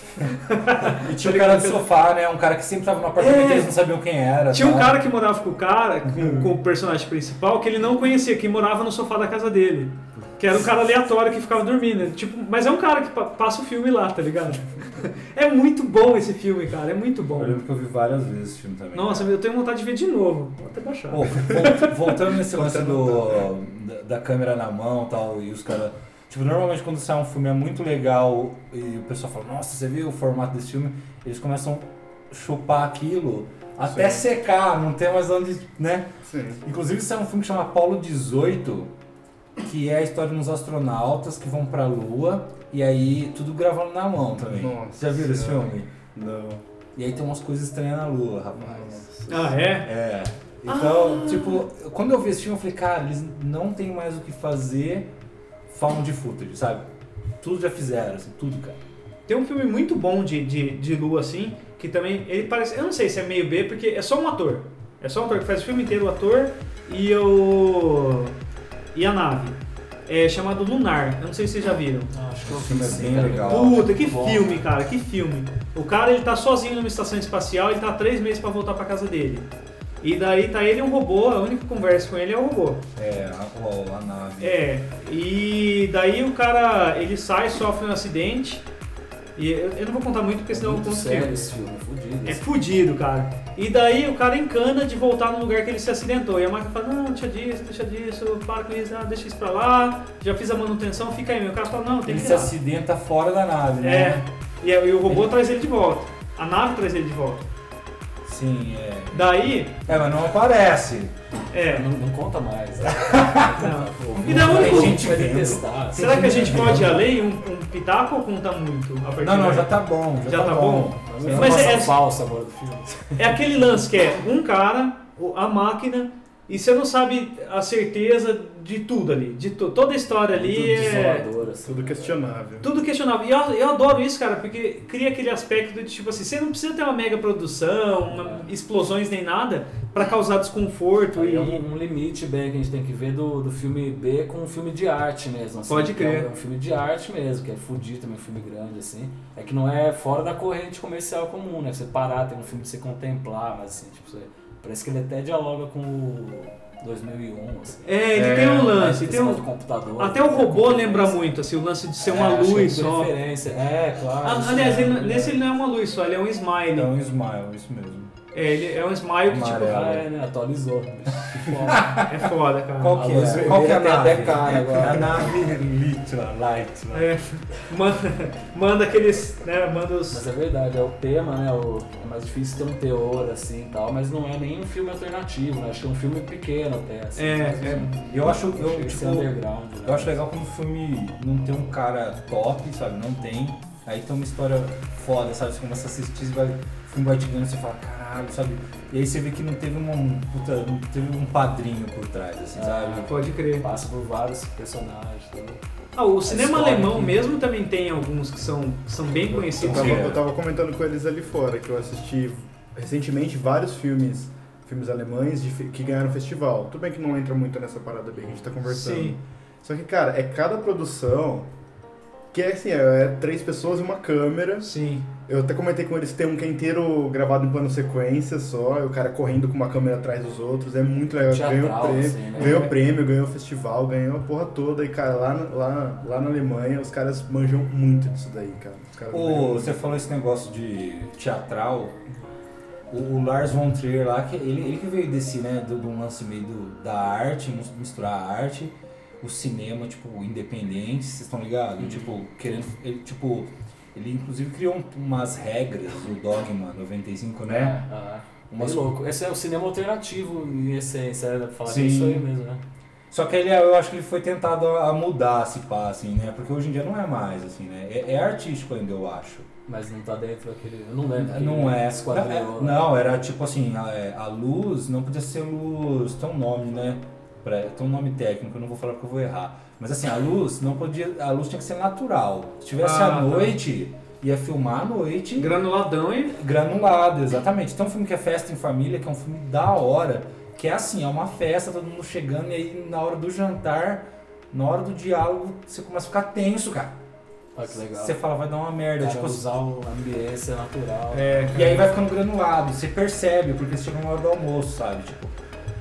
E [laughs] tinha um cara do sofá, né? Um cara que sempre tava no apartamento É. e eles não sabiam quem era. Tinha um tá? cara que morava com o cara, com, [laughs] com o personagem principal, que ele não conhecia, que morava no sofá da casa dele. Que era um cara aleatório que ficava dormindo. Tipo, mas é um cara que pa- passa o filme lá, tá ligado? É muito bom esse filme, cara. É muito bom. Eu lembro que eu vi várias vezes esse filme também. Nossa, eu tenho vontade de ver de novo. Vou até baixar. Pô, voltando nesse lance do, da, da câmera na mão e tal, e os caras. Tipo, normalmente quando sai um filme é muito legal e o pessoal fala, nossa, você viu o formato desse filme? Eles começam a chupar aquilo até secar, não tem mais onde, né? Sim. Inclusive, isso é um filme que chama Paulo 18, que é a história de uns astronautas que vão pra Lua e aí tudo gravando na mão também. Nossa Já viram esse Senhora. filme? Não. E aí tem umas coisas estranhas na Lua, rapaz. Ah, é? É. Então, tipo, quando eu vi esse filme, eu falei, cara, eles não tem mais o que fazer found footage, sabe? Tudo já fizeram, assim, tudo, cara. Tem um filme muito bom de, de, de lua, assim, que também. Ele parece. Eu não sei se é meio B, porque é só um ator. É só um ator que faz o filme inteiro, o ator e o. e a nave. É chamado Lunar. Eu não sei se vocês já viram. Acho que eu Esse filme é vi, bem cara. legal. Puta, que Bom. filme, cara, que filme. O cara ele tá sozinho numa estação espacial e tá há três meses pra voltar pra casa dele. E daí tá ele e um robô, a única conversa com ele é o robô. É, a, a, a nave. É, e daí o cara ele sai, sofre um acidente. E eu, eu não vou contar muito porque senão eu Muito conto o sério esse filme, é fudido. É fudido, cara. E daí o cara encana de voltar no lugar que ele se acidentou. E a máquina fala, não, deixa disso, deixa disso, para com isso, ah, deixa isso pra lá, já fiz a manutenção, fica aí. meu. O cara fala, não, tem Ele que se ir lá. acidenta fora da nave, né? É, e, e o robô traz ele de volta. A nave traz ele de volta. Sim, é. Daí, É, mas não aparece. é, Não, não conta mais. né? [laughs] não. E daí, filme o- a gente vai. Será que a gente pode ir além? Um, um pitaco ou conta muito? A partir Não, não, já tá bom. Já, Já tá bom? Mas Mas é é- falsa agora do filme. É aquele lance que é um cara, a máquina, e você não sabe a certeza de tudo ali. De tu- toda a história ali Tudo é. Assim. Tudo questionável. Tudo questionável. E eu, eu adoro isso, cara, porque cria aquele aspecto de tipo assim, você não precisa ter uma mega produção, uma- explosões nem nada, pra causar desconforto. Aí E, é um, um limite bem que a gente tem que ver do, do filme B com um filme de arte mesmo. assim, Pode que é um- crer. É um filme de arte mesmo, que é fudido também, um filme grande, assim. É que não é fora da corrente comercial comum, né? Você parar, tem um filme pra você contemplar, mas assim, tipo, você, parece que ele até dialoga com o 2001, assim. é, ele É, tem um Esse lance, tem um, computador. até o né, robô lembra muito, assim, o lance de ser É, uma luz só. referência. É, claro. Ah, aliás, é, ele- nesse ele não é uma luz só, ele é um smile. É um smile, isso mesmo. É, ele é um smile que tipo, Amarelo. Ah, é, né? Atualizou. Que [laughs] foda. é foda, cara. Qual que A luz é? Qual que é a vermelha tem nave? até cara agora. A nave Litra, Light. É, manda, manda aqueles, né, manda os... Mas é verdade, é o tema, né? O, é mais difícil ter um teor assim e tal, mas não é nem um filme alternativo, né? Acho que é um filme pequeno até. Assim, É, mas, é. assim, Eu acho, chega eu, a ser tipo, underground. Né? eu acho legal quando o filme não tem um cara top, sabe? Não tem. Aí tem uma história foda, sabe? Você começa a assistir, você vai, o filme vai te ganhando, você fala, caralho, sabe? E aí você vê que não teve um, puta, não teve um padrinho por trás, assim, Ah, sabe? Pode crer. Passa por vários personagens. Tudo. Ah, o cinema história alemão aqui. mesmo também tem alguns que são, que são bem Eu conhecidos. tava, Sim. eu tava comentando com eles ali fora que eu assisti recentemente vários filmes, filmes alemães de que ganharam festival. Tudo bem que não entra muito nessa parada bem que a gente tá conversando. Sim. Só que, cara, é cada produção que é assim, é três pessoas e uma câmera. Sim. Eu até comentei com eles que tem um que é inteiro gravado em plano sequência só, e o cara correndo com uma câmera atrás dos outros, é muito legal. Teatral, ganhou prêmio, assim, né? ganhou prêmio, ganhou festival, ganhou a porra toda. E, cara, lá, na- lá, lá na Alemanha os caras manjam muito disso daí, cara. Os caras manjam O, muito. você falou esse negócio de teatral. O, o Lars von Trier lá, que ele, ele que veio desse, né, do, um lance meio do- da arte, mis- misturar a arte, o cinema, tipo, independente, vocês estão ligados? Uhum. Tipo, querendo, ele, tipo, ele inclusive criou um- umas regras, o Dogma 95, né? Ah, Umas- louco. Esse é o cinema alternativo, em essência, era pra falar é Sim. isso aí mesmo, né? Só que ele, eu acho que ele foi tentado a mudar, se pá, assim, né? Porque hoje em dia não é mais, assim, né? É, é artístico ainda, eu acho. Mas não tá dentro daquele. Eu não lembro. Não é. Não, é- não, era tipo assim, a, é, a luz não podia ser luz. Tem um nome, né? Pra, tem um nome técnico, eu não vou falar porque eu vou errar. Mas assim, a luz não podia. A luz tinha que ser natural. Se tivesse Ah, à tá. noite, ia filmar à noite. Granuladão e. Granulado, exatamente. Tem um filme que é Festa em Família, que é um filme da hora, que é assim, é uma festa, todo mundo chegando, e aí na hora do jantar, na hora do diálogo, você começa a ficar tenso, cara. Ah, que legal. Você fala, vai dar uma merda. Cara, tipo, usar o ambiência natural. É, E aí vai ficando granulado, você percebe, porque chega uma hora do almoço, sabe? Tipo,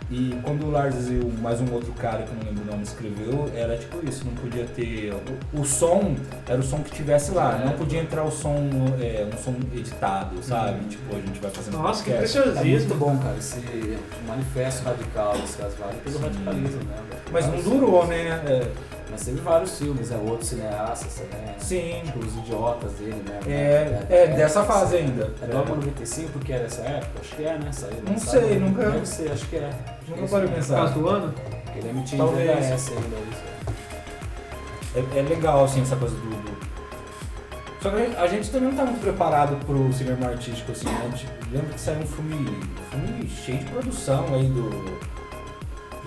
E quando o Lars e o, mais um outro cara, que eu não lembro o nome, escreveu, era tipo isso, não podia ter. O, o som era o som que tivesse lá, É. não podia entrar o som, é, um som editado, sabe? Tipo, a gente vai fazendo Nossa, que podcast. É muito preciosismo. bom, cara, esse manifesto radical desse caso vale pelo radicalismo mesmo. Mas não durou, né? É, Mas teve vários filmes, né? Outros cineastas também. sim. Tipo, os idiotas dele, né? É, é, dessa fase ainda. É Dogma 95 que era essa época? Acho que é, né? Saiu, Não saiu- sei, nunca- Deve ser, acho que é. Nunca parei pensar. Por causa do ano? Porque ele é Talvez. VHS ainda, isso. É, é legal, assim, essa coisa do. do- Só que a gente, a gente também não tá muito preparado pro cinema artístico, assim, né? Tipo, lembro que saiu um filme, filme cheio de produção aí do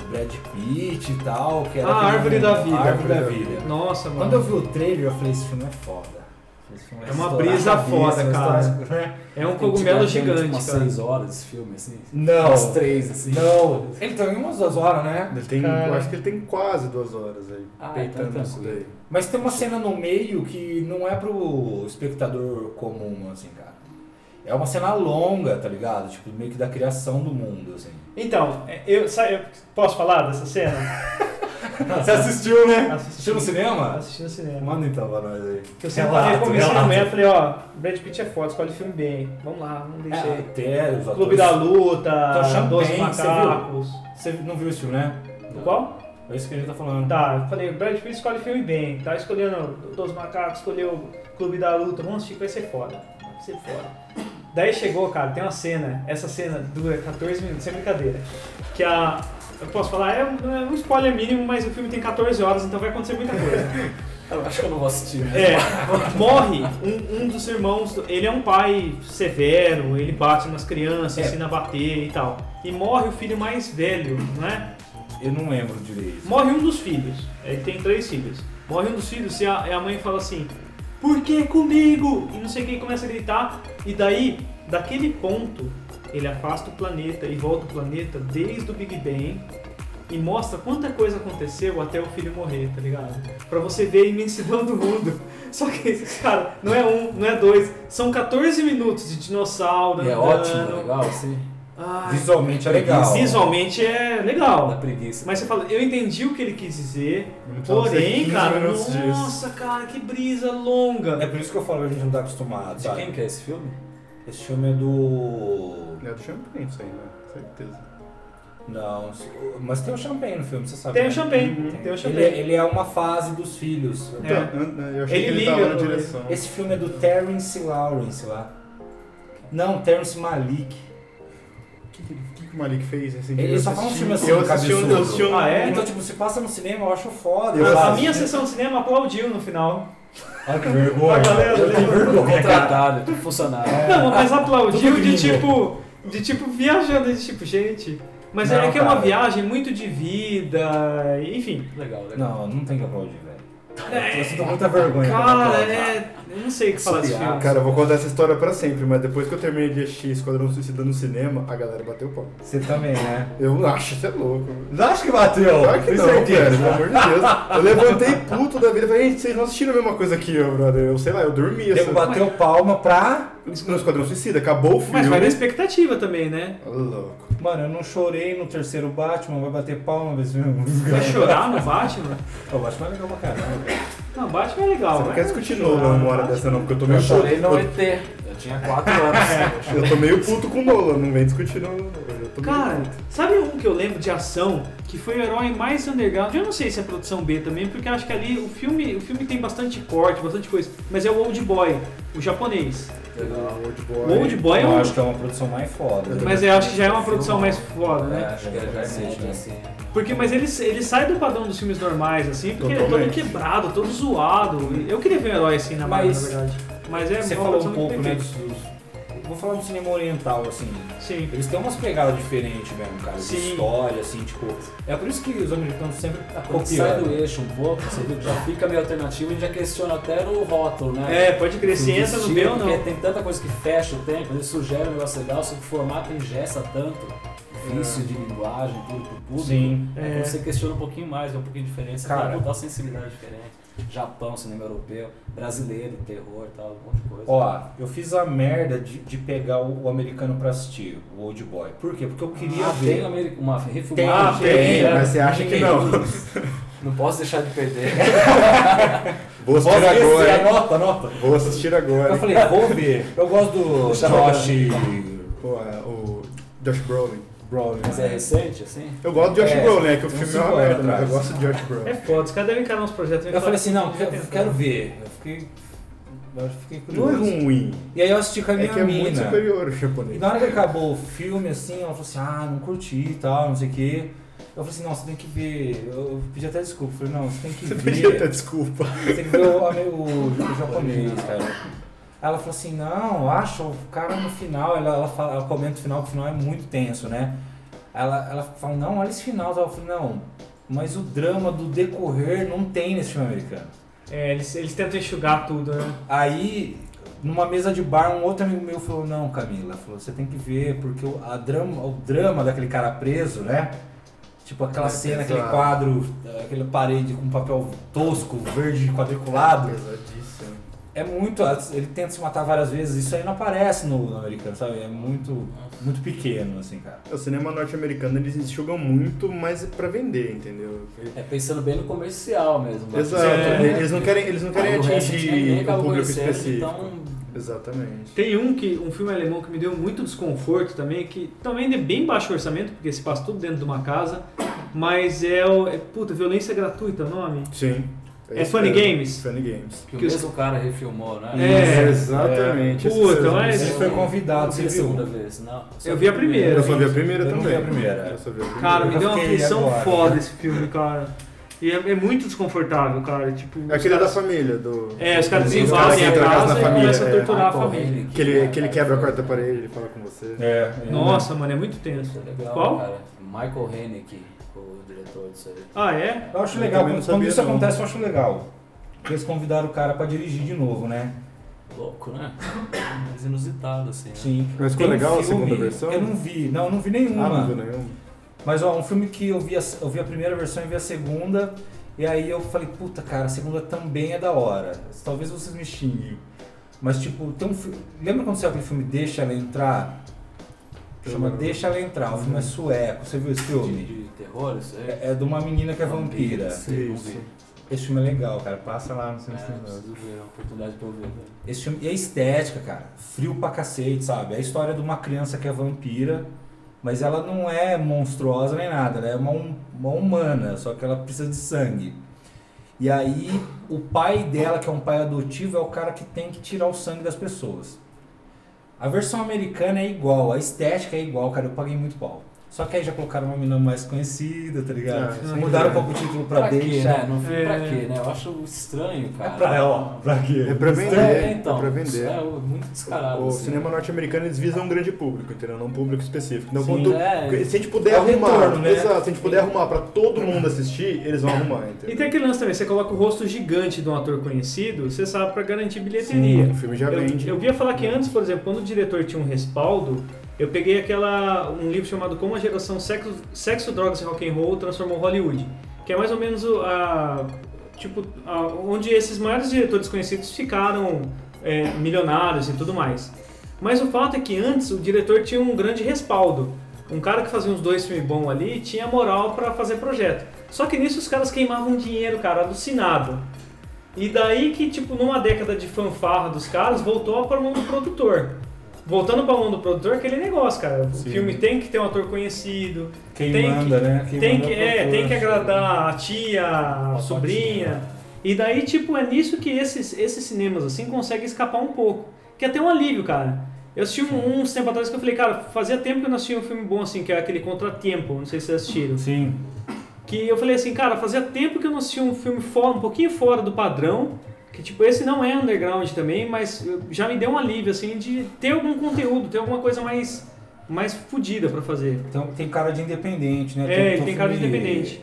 Brad Pitt e tal, que era. Ah, aquele- Árvore da Vida. Árvore da Vida. Nossa, mano. Quando eu vi o trailer, eu falei, esse filme é foda. Esse filme É uma a brisa foda, cara. estourar- né? É um cogumelo tipo, tem, gigante, tipo, umas cara. 6 horas esse filme, assim. Não. Umas 3, assim. Não. Ele tem umas duas horas, né? Ele tem, Cara. eu acho que ele tem quase duas horas aí. Ah, peitando então isso daí. Mas tem uma cena no meio que não é pro espectador comum, assim, cara. É uma cena longa, tá ligado? Tipo, meio que da criação do mundo, assim. Então, eu, sa- eu posso falar dessa cena? [laughs] Você assistiu, né? Assisti. Assistiu no cinema? Assisti no cinema. Manda então pra nós aí. Que eu sempre falei Relato, começo relato. manhã, eu falei, ó, Brad Pitt é foda, escolhe filme bem. Vamos lá, vamos deixar É, até os Clube atores- da Luta, Então, Dois você viu? Macacos. Você não viu esse filme, né? Do qual? É isso que a gente tá falando. Tá, eu falei, Brad Pitt escolhe filme bem. Tá escolhendo Dois Macacos, escolheu Clube da Luta. Vamos assistir vai ser foda. Vai ser foda. Daí chegou, cara, tem uma cena, essa cena dura 14 minutos, sem brincadeira. Que a. Eu posso falar, é um, é um spoiler mínimo, mas o filme tem 14 horas, então vai acontecer muita coisa. [laughs] Eu acho que eu não vou assistir. né? É, morre um, um dos irmãos, ele é um pai severo, ele bate nas crianças, É. ensina a bater e tal. E morre o filho mais velho, não é? Eu não lembro direito. Morre um dos filhos, ele tem três filhos. Morre um dos filhos e a, e a mãe fala assim: Por que comigo? E não sei quem começa a gritar. E daí, daquele ponto, ele afasta o planeta e volta o planeta desde o Big Bang e mostra quanta coisa aconteceu até o filho morrer, tá ligado? Pra você ver a imensidão do mundo. [laughs] Só que, cara, não é um, não é dois, são 14 minutos de dinossauro E é andando. ótimo, legal, assim. Ai, Visualmente é legal. Visualmente é Da legal. preguiça. Mas você fala, eu entendi o que ele quis dizer, porém, 15 cara, minutos disso. nossa, cara, que brisa longa. É por isso que eu falo que a gente não tá acostumado, De sabe? quem que é esse filme? Esse filme é do... É do Champagne isso aí, né? Certeza. Não, mas tem o Champagne no filme, você sabe. Tem o né? Champagne, Uhum. tem o Ele, Champagne. ele é uma fase dos filhos. É. Então, eu achei Ele que ele liga tava na direção. Esse filme é do Terrence Lawrence lá. Não, Terrence Malik. O que, que, que que o Malik fez recentemente? Ele Eu só fala um filme assim, Eu assisti um, eu assisti um... Ah, é? Então, tipo, se passa no cinema, eu acho foda. Eu eu A minha sessão de cinema aplaudiu no final. Olha que vergonha. Ah, galera, que lembra? vergonha. Contratado, tudo funcionário. Não, mas aplaudiu de tipo. De tipo, viajando, de tipo, gente. Mas é Não, que é uma viagem muito de vida, enfim. Legal, legal. Não, não tem que aplaudir, velho. É, Eu sinto muita vergonha. Cara, é. Eu não sei o que falar desse filme. Cara, eu vou contar essa história pra sempre, mas depois que eu terminei de assistir Esquadrão Suicida no cinema, a galera bateu pau. Você também, né? Eu acho, você é louco. Não acho que bateu. Claro que não, certeza. velho, pelo amor de Deus. Eu levantei puto da vida e falei, gente, vocês não assistiram a mesma coisa que eu, brother. Eu sei lá, eu dormi. Nego Essa... bateu palma pra. No Esquadrão Suicida, acabou o filme. Mas vai na expectativa também, né? Ô, louco. Mano, eu não chorei no terceiro Batman, vai bater palma ver se Vai chorar no Batman? [laughs] O Batman é legal pra caramba. Não, Batman é legal. Você não quer discutir chorar Nolan no uma hora dessa não, porque eu tô Eu meio chorei puto. no Eu, ET. Tinha 4 anos. [laughs] eu tô meio puto com Nolan, não vem discutir meio Cara, sabe um que eu lembro de ação que foi o herói mais underground? Eu não sei se é produção B também, porque eu acho que ali o filme, o filme tem bastante corte, bastante coisa. Mas é o Old Boy, o japonês. Legal. Old O Boy. Old Boy é eu um. acho que é uma produção mais foda. Mas eu acho que já é uma produção mais foda, É, né? acho que é já é assim. Porque, mas ele, ele sai do padrão dos filmes normais, assim, porque ele é todo Totalmente. quebrado, todo zoado. Eu queria ver um herói assim na Marvel, Mas- na verdade. Mas é Você falou um pouco, né, dos, dos- Vou falar do cinema oriental, assim. Sim. Eles têm umas pegadas diferentes mesmo, cara, de Sim. história, assim, tipo. É por isso que os americanos sempre Quando sai do copiam. eixo um pouco, você viu que já fica meio alternativo e já questiona até o rótulo, né? É, pode crer, se Do entra no ou Porque não. tem tanta coisa que fecha o tempo, ele sugere um negócio legal, só que o formato engessa tanto. vício de linguagem, tudo pro público. Sim. É. Quando você questiona um pouquinho mais, é um pouquinho diferente, você Cara. vai botar sensibilidade diferente. Japão, cinema europeu, brasileiro, terror e tal, um monte de coisa. Ó, eu fiz a merda de, de pegar o, o americano pra assistir, o Old Boy. Por quê? Porque eu queria ah, ver. tem Ameri- uma Tem, refilmagem. tem, né? mas você acha que não. [laughs] Não posso deixar de perder. [laughs] Vou Posso assistir ver? agora. hein? Anota, anota. Vou assistir agora. Eu falei, vou ver. Eu gosto do eu Josh Pô, é, o Josh Brolin. Brolin. Mas é recente, assim? Eu gosto de Josh É, Brolin, é que o filme é uma merda, mas eu gosto de Josh Brolin. É foda, os caras devem encarar uns projetos. Eu falei assim, não, eu quero, quero ver. Eu fiquei. Eu fiquei Não é curioso. ruim, E aí eu assisti com a é minha que é muito mina. superior o E japonês. na hora que acabou o filme, assim, ela falou assim, ah, não curti e tal, não sei o quê. Eu falei assim, não, você tem que ver. Eu eu pedi até desculpa. Eu falei, não, você tem que Você ver. podia ter desculpa. Você tem que ver o, o- o japonês, cara. Ela falou assim, não, acho o cara no final, ela, ela, fala, ela comenta o final, que o final é muito tenso, né? Ela, ela fala, não, olha esse final. Eu falei, não, mas o drama do decorrer não tem nesse filme americano. É, eles, eles tentam enxugar tudo, né? Aí, numa mesa de bar, um outro amigo meu falou, não, Camila, falou, você tem que ver, porque o, a drama, o drama daquele cara preso, né? Tipo aquela É cena, pesado. aquele quadro, aquele parede com papel tosco, verde quadriculado. Pesadíssimo. É muito. Ele tenta se matar várias vezes, isso aí não aparece no, no americano, sabe? É muito, muito pequeno, assim, cara. O cinema norte-americano eles enxugam muito, mas é pra vender, entendeu? É pensando bem no comercial mesmo. Exato. É. Eles não querem, eles não querem o atingir acaba um público conhecendo, específico. Então, Exatamente. Tem um que um filme alemão que me deu muito desconforto também, que também é bem baixo orçamento, porque se passa tudo dentro de uma casa, mas é o. É, puta, violência gratuita o nome. Sim. É isso Funny. Games? Funny Games. que o Que os- mesmo cara refilmou, né? É, exatamente. é. Puta, mas- Ele foi convidado, você a viu? segunda vez, não. Eu vi a primeira. Eu só vi a primeira Eu também. vi a primeira. Eu só vi a primeira. Cara, me Eu deu uma aflição agora. foda esse filme, cara. E é, é muito desconfortável, cara. Tipo, É aquele da família, do... É, os caras invadem a casa e começam a é. torturar a Michael família. Que ele, né, que ele quebra a quarta parede, ele fala com você. É. Nossa, mano, é muito tenso. É legal, Qual? cara. Michael Haneke, disso aí. Ah, é? Eu acho Eu legal, quando, quando isso não. acontece, eu acho legal. Porque Eles convidaram o cara pra dirigir de novo, né? Louco, né? Mais inusitado, assim. né? Sim. Mas ficou Tem um legal a filme- segunda versão? Eu não vi, não, eu não vi nenhuma. Ah, não viu nenhum. Mas ó, um filme que eu vi, a, eu vi a primeira versão e vi a segunda, e aí eu falei, puta cara, a segunda também é da hora. Talvez vocês me xinguem. Mas tipo, tem um filme. Lembra quando saiu aquele filme Deixa Ela Entrar? Chama Deixa Ela Entrar, o filme é sueco. Você viu esse De, filme? de terror, isso aí? É, é de uma menina que é vampira. Isso. Esse filme é legal, cara. Passa lá no É, cinema. preciso ver, é uma oportunidade pra eu ver. né? Esse filme, e a estética, cara, frio pra cacete, sabe? É a história de uma criança que é vampira, mas ela não é monstruosa nem nada, ela é uma, uma humana, só que ela precisa de sangue. E aí, o pai dela, que é um pai adotivo, é o cara que tem que tirar o sangue das pessoas. A versão americana é igual, a estética é igual, cara, eu paguei muito pau. Só que aí já colocaram uma menina mais conhecida, tá ligado? Ah, aí Mudaram é. um pouco o título pra, Pra quê, deixar. né? Não vi É. pra quê, né? Eu acho estranho, cara. É pra, ó, pra quê? É pra vender, É, então. é pra vender. É muito descarado. O assim. cinema norte-americano eles visam um grande público, entendeu? Não um público específico. Então, Sim, quando, é. se a gente puder É arrumar, retorno, né? exato, se a gente puder arrumar pra todo mundo assistir, eles vão arrumar, entendeu? E tem aquele lance também, você coloca o rosto gigante de um ator conhecido, você sabe pra garantir bilheteria. o filme já eu, vende. eu via falar que antes, por exemplo, quando o diretor tinha um respaldo, eu peguei aquela um livro chamado Como a geração sexo, sexo drogas e rock and roll transformou Hollywood, que é mais ou menos a tipo a- onde esses maiores diretores conhecidos ficaram é, milionários e tudo mais. Mas o fato é que antes o diretor tinha um grande respaldo. Um cara que fazia uns dois filmes bons ali tinha moral pra fazer projeto. Só que nisso os caras queimavam dinheiro, cara, alucinado. E daí que, tipo, numa década de fanfarra dos caras, voltou pra mão do produtor. Voltando pra mão do produtor, aquele negócio, cara. O Sim. filme tem que ter um ator conhecido, Quem Tem manda, que- né? Quem tem manda que, é o é, produtor. tem que agradar a tia, a Papatinha. sobrinha. E daí, tipo, é nisso que esses, esses cinemas, assim, conseguem escapar um pouco. Que é até um alívio, cara. Eu assisti um, uns tempo atrás que eu falei, cara, fazia tempo que eu não assistia um filme bom assim, que é aquele Contratempo, não sei se vocês assistiram. Sim. Que eu falei assim, cara, fazia tempo que eu não assistia um filme fora, um pouquinho fora do padrão. Que tipo, esse não é underground também, mas já me deu um alívio, assim, de ter algum conteúdo, ter alguma coisa mais, mais fodida pra fazer. Então, tem cara de independente, né? É, um tem cara de independente.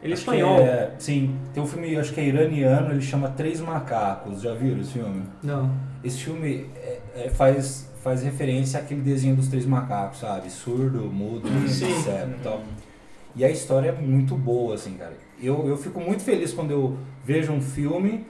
Ele é espanhol. é- sim, tem um filme, acho que é iraniano, ele chama Três Macacos. Já viram esse filme? Não. Esse filme é- é- faz, faz referência àquele desenho dos três macacos, sabe? Surdo, mudo, Sim. cego e tal. E a história é muito boa, assim, cara. Eu, eu fico muito feliz quando eu vejo um filme,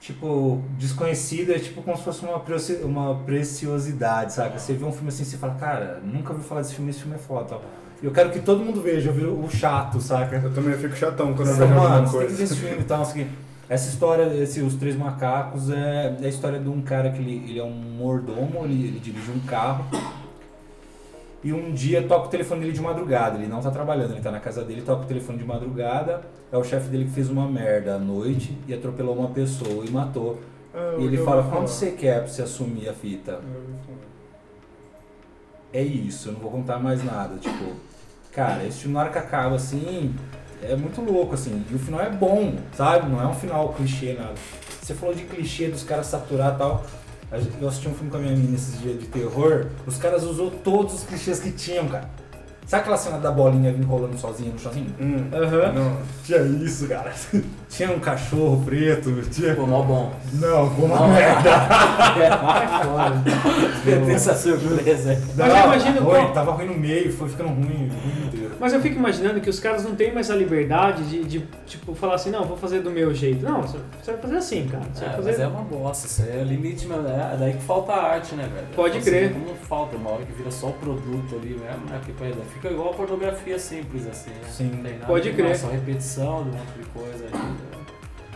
tipo, desconhecido, é tipo como se fosse uma, preci- uma preciosidade, sabe? Você vê um filme assim, você fala, cara, nunca ouvi falar desse filme, esse filme é foda. tal. Eu quero que todo mundo veja, eu vi o chato, saca? Eu também fico chatão quando eu Você vejo alguma mano, você tem que ver coisa. esse filme e tal, assim. Essa história, esse, Os Três Macacos, é, é a história de um cara que ele, ele é um mordomo, ele, ele dirige um carro. E um dia toca o telefone dele de madrugada, ele não tá trabalhando, ele tá na casa dele, toca o telefone de madrugada. É o chefe dele que fez uma merda à noite e atropelou uma pessoa e matou. Ah, E ele fala, quando você quer pra você assumir a fita? Falar. é isso, eu não vou contar mais nada. Tipo, cara, esse filme na hora que acaba assim, é muito louco, assim. E o final é bom, sabe? Não é um final clichê, nada. Você falou de clichê dos caras saturar e tal. Eu assisti um filme com a minha menina esses dias de terror, os caras usou todos os clichês que tinham, cara. Sabe aquela cena da bolinha vindo rolando sozinha no chãozinho? Hum. Aham. Não. Tinha isso, cara. [laughs] Tinha um cachorro preto, tinha. Pô, mó bom. Não, foi uma merda. [laughs] Tem essa surpresa. Mas eu imagino ruim, tava ruim no meio, foi ficando ruim, ruim inteiro. Mas eu fico imaginando que os caras não têm mais a liberdade de, de, tipo, falar assim, não, vou fazer do meu jeito. Não, você vai fazer assim, cara. Você vai É, fazer... mas é uma bosta, isso aí é limite mesmo. É daí que falta a arte, né, velho? Pode Assim, crer. Como falta, uma hora que vira só o produto ali mesmo, né? Que, pô, fica igual a pornografia simples, assim, né? Sim. Não tem nada Pode crer. Só repetição de um monte de coisa aí.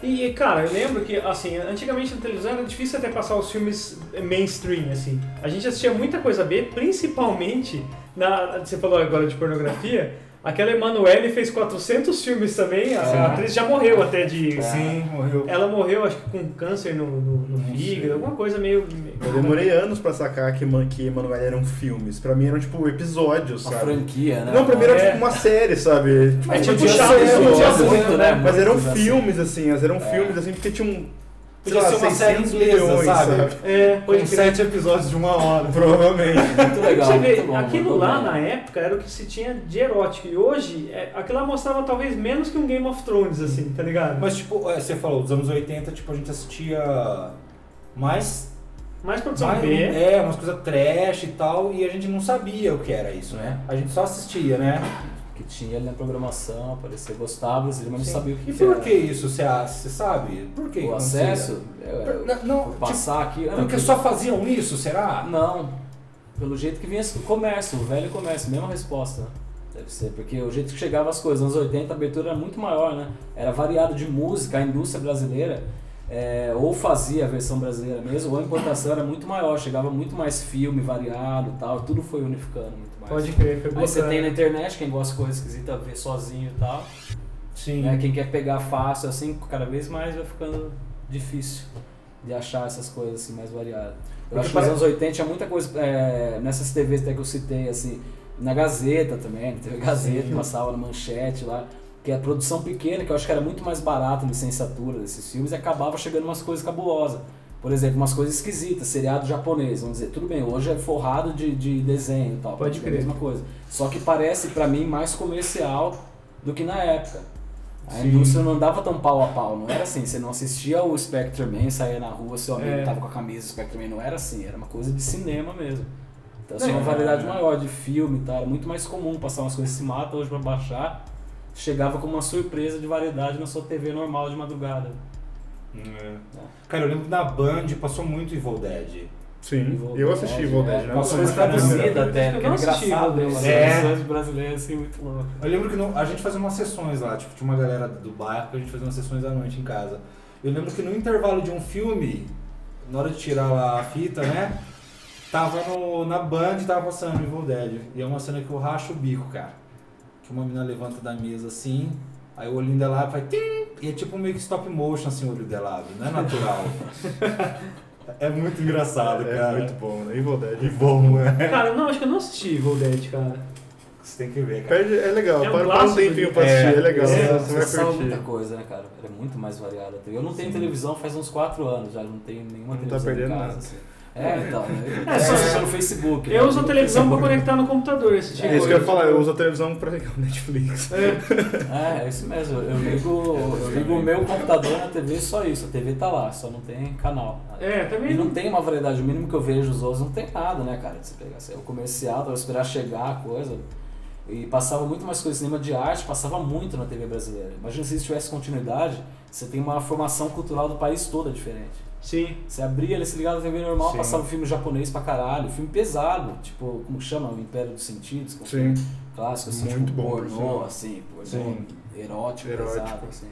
E, cara, eu lembro que, assim, antigamente na televisão era difícil até passar os filmes mainstream, assim. A gente assistia muita coisa B, principalmente na... Você falou agora de pornografia. Aquela Emanuele fez 400 filmes também. A, atriz já morreu até de... Sim, morreu. Ela morreu, acho que com câncer no, no, no fígado, sei. alguma coisa meio... Eu demorei anos pra sacar que, Man- que Emanuele eram filmes. Pra mim eram tipo episódios, Uma sabe? franquia, né? Não, primeiro É. era tipo uma série, sabe? É tipo podia nossa, ser muito, né? Mas eram assim. filmes, assim, eram filmes, assim, porque tinham. sei Podia lá, ser uma série 600 inglesa, milhões, sabe? É, Com crer. sete episódios de uma hora. [laughs] Provavelmente. Muito legal, Você vê, muito bom. aquilo muito lá bom. na época era o que se tinha de erótico. E hoje, é, aquilo lá mostrava talvez menos que um Game of Thrones, assim, tá ligado? Mas tipo, é, você falou, dos anos 80, tipo, a gente assistia mais. Mais produção mais B. é, umas coisas trash e tal, e a gente não sabia o que era isso, né? A gente só assistia, né? Que tinha ali na programação, aparecia, gostava, mas não Sim. sabia o que E que por era. que isso, você, você sabe? Por que O acesso? Não, não, por passar aqui. tipo, ah, porque por- só faziam isso, será? Não. Pelo jeito que vinha esse comércio, o velho comércio, mesma resposta. Deve ser, porque o jeito que chegava as coisas, nos anos 80 a abertura era muito maior, né? Era variado de música, a indústria brasileira é, ou fazia a versão brasileira mesmo, ou a importação era muito maior, chegava muito mais filme variado tal, tudo foi unificando mais. Pode crer, foi Aí você tem na internet, quem gosta de coisa esquisita vê sozinho e tal. Sim. Né? Quem quer pegar fácil, assim, cada vez mais vai ficando difícil de achar essas coisas assim mais variadas. Eu Porque acho que nos anos 80 tinha muita coisa é, nessas TVs até que eu citei, assim, na Gazeta também, teve Gazeta, Sim. passava na manchete lá, que é a produção pequena, que eu acho que era muito mais barato a licenciatura desses filmes, e acabava chegando umas coisas cabulosas. Por exemplo, umas coisas esquisitas, seriado japonês, vamos dizer, tudo bem, hoje é forrado de, de desenho e tal, Pode é a crer. mesma coisa. Só que parece pra mim mais comercial do que na época. A Sim. indústria não andava tão pau a pau, não era assim. Você não assistia o Spectre Man, saía na rua, seu amigo É. tava com a camisa do Spectre Man, não era assim, era uma coisa de cinema mesmo. Então tinha uma é. variedade maior de filme e tal, era muito mais comum passar umas coisas se mata hoje pra baixar. Chegava como uma surpresa de variedade na sua TV normal de madrugada. É. Cara, eu lembro que na Band passou muito Evil Dead. Sim, Evil eu assisti Dead, Evil é, Dead, né? Umas Foi vez. até, Eu porque não era assisti engraçado, Evil né? É. brasileiras assim, muito loucas. Eu lembro que no- a gente fazia umas sessões lá, tipo, tinha uma galera do bairro que a gente fazia umas sessões à noite em casa. Eu lembro que no intervalo de um filme, na hora de tirar lá a fita, né? Tava no, na Band e tava passando Evil Dead. E é uma cena que eu racho o bico, cara. Que uma menina levanta da mesa assim, aí o olhinho dela vai tim, e é tipo meio que stop motion assim o olho dela, abre, não é natural. é muito engraçado, É cara. muito bom, né? Evil Dead. E bom, é. Cara, não, acho que eu não assisti Evil Dead, cara. Você tem que ver, cara. Perde, é legal, É um para, um tempinho pra é. assistir, é legal, É, você Você vai muita coisa, né, cara? Era muito mais variada. Eu não tenho Sim. televisão faz uns 4 anos, já não tenho nenhuma Não tá televisão perdendo em casa. nada. assim. É, então. É, É, só- só no Facebook. né? Eu uso a No televisão pra Facebook. conectar no computador, esse tipo É isso que eu ia falar, eu uso a televisão pra ligar o Netflix. É, é isso mesmo. Eu ligo, eu ligo o meu computador na TV e só isso. A TV tá lá, só não tem canal. É, E também não não. tem uma variedade. O mínimo que eu vejo os outros não tem nada, né, cara? De você pegar. Assim, o comercial, tava esperar chegar a coisa. E passava muito mais coisa. Cinema de arte passava muito na TV brasileira. Imagina se isso tivesse continuidade, você tem uma formação cultural do país toda diferente. Sim. Você abria, ele se ligava na TV normal, Sim. passava um filme japonês pra caralho, filme pesado, tipo, como chama? O Império dos Sentidos, Sim. filme clássico, assim, Muito tipo, bom, por pornô, assim, pornô, Sim. erótico, Erótico. pesado, assim,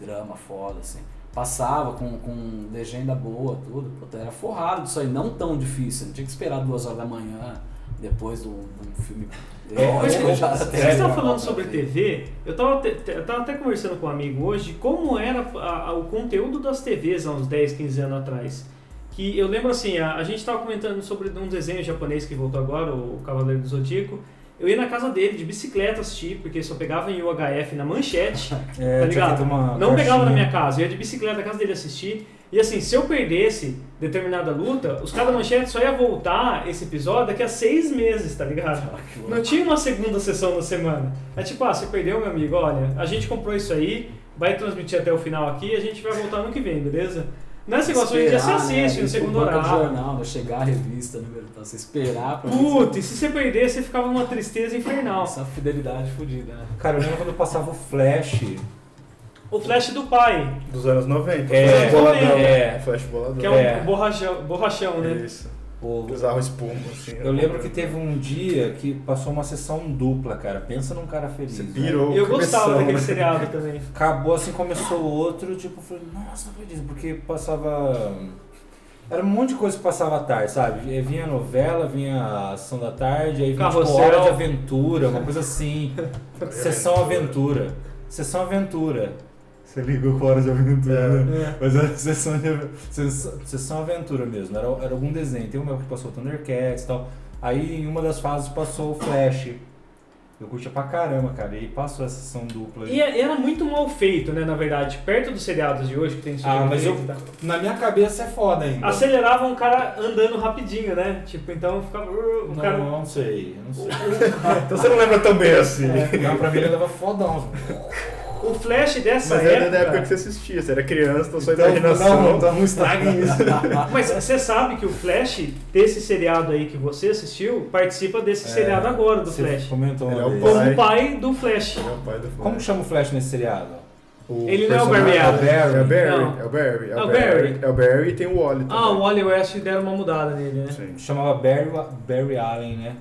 drama foda, assim. Passava com, com legenda boa, tudo, puta, era forrado disso aí, não tão difícil, não tinha que esperar duas horas da manhã, depois de um, filme Vocês até- estavam falando sobre TV, eu tava, te- te- eu tava até conversando com um amigo hoje de como era a- a- o conteúdo das TVs há uns 10, 15 anos atrás. Que eu lembro assim, a, a gente tava comentando sobre um desenho japonês que voltou agora, o Cavaleiro do Zodíaco. Eu ia na casa dele de bicicleta assistir, porque só pegava em UHF na manchete, [laughs] É, tá ligado? Não pegava na caixinha. minha casa, eu ia de bicicleta na casa dele assistir. E assim, se eu perdesse determinada luta, os caras da manchete só ia voltar esse episódio daqui a seis meses, tá ligado? Ah. Não tinha uma segunda sessão na semana. É tipo, ah, você perdeu, meu amigo, olha, a gente comprou isso aí, vai transmitir até o final aqui e a gente vai voltar no que vem, beleza? Não é esse negócio, hoje em dia você Esperar, né? assiste no Isso, segundo horário. jornal, né? chegar a revista, né? Então, você esperar pra Puta, e se você perder, você ficava numa tristeza infernal. Essa fidelidade fodida, né? Cara, eu lembro quando passava o Flash. O flash do pai, Dos anos 90. É, Flash boladão. é. Flash boladão. que é um É. borrachão, borrachão né? Isso. O, Usava espuma, assim. eu lembro que teve um dia que passou uma sessão dupla, cara. Pensa num cara feliz. Você né? pirou. Eu cabeção, gostava daquele né? seriado também. Acabou assim, começou o outro, tipo, eu falei, nossa, não acredito, porque passava. Era um monte de coisa que passava à tarde, sabe? E Vinha novela, vinha a ação da tarde, aí vinha tipo, Carrossel. hora de aventura, uma coisa assim. Sessão aventura. Sessão aventura. Você ligou com hora de aventura, né? É. Mas era sessão, de, sessão, sessão aventura mesmo, era, era algum desenho. Tem uma que passou o Thundercats e tal. Aí em uma das fases passou o Flash. Eu curtia pra caramba, cara. E aí passou a sessão dupla. E é- era muito mal feito, né, na verdade. Perto dos seriados de hoje, que tem Ah, mas eu, tal. na minha cabeça é foda ainda. Acelerava um cara andando rapidinho, né? Tipo, então ficava. O Não, cara. não sei, eu não sei. [laughs] Então você não lembra tão bem assim. Não, pra mim ele dava fodão. O flash dessa Mas época. era da época que você assistia, você era criança, então sua Então, imaginação. não, então não estrague isso. [laughs] Mas você sabe que o Flash, desse seriado aí que você assistiu, participa desse seriado agora do Flash. comentou Ele é o pai. Como pai do Flash. É o pai do Flash. Como chama o Flash nesse seriado? O Ele não é o Barry Allen. É o Barry, Não. é o Barry. É É o. Barry. É o Barry e tem o Wally também. Ah, o Wally West deram uma mudada nele, né? Sim. Chamava Barry, Barry Allen, né?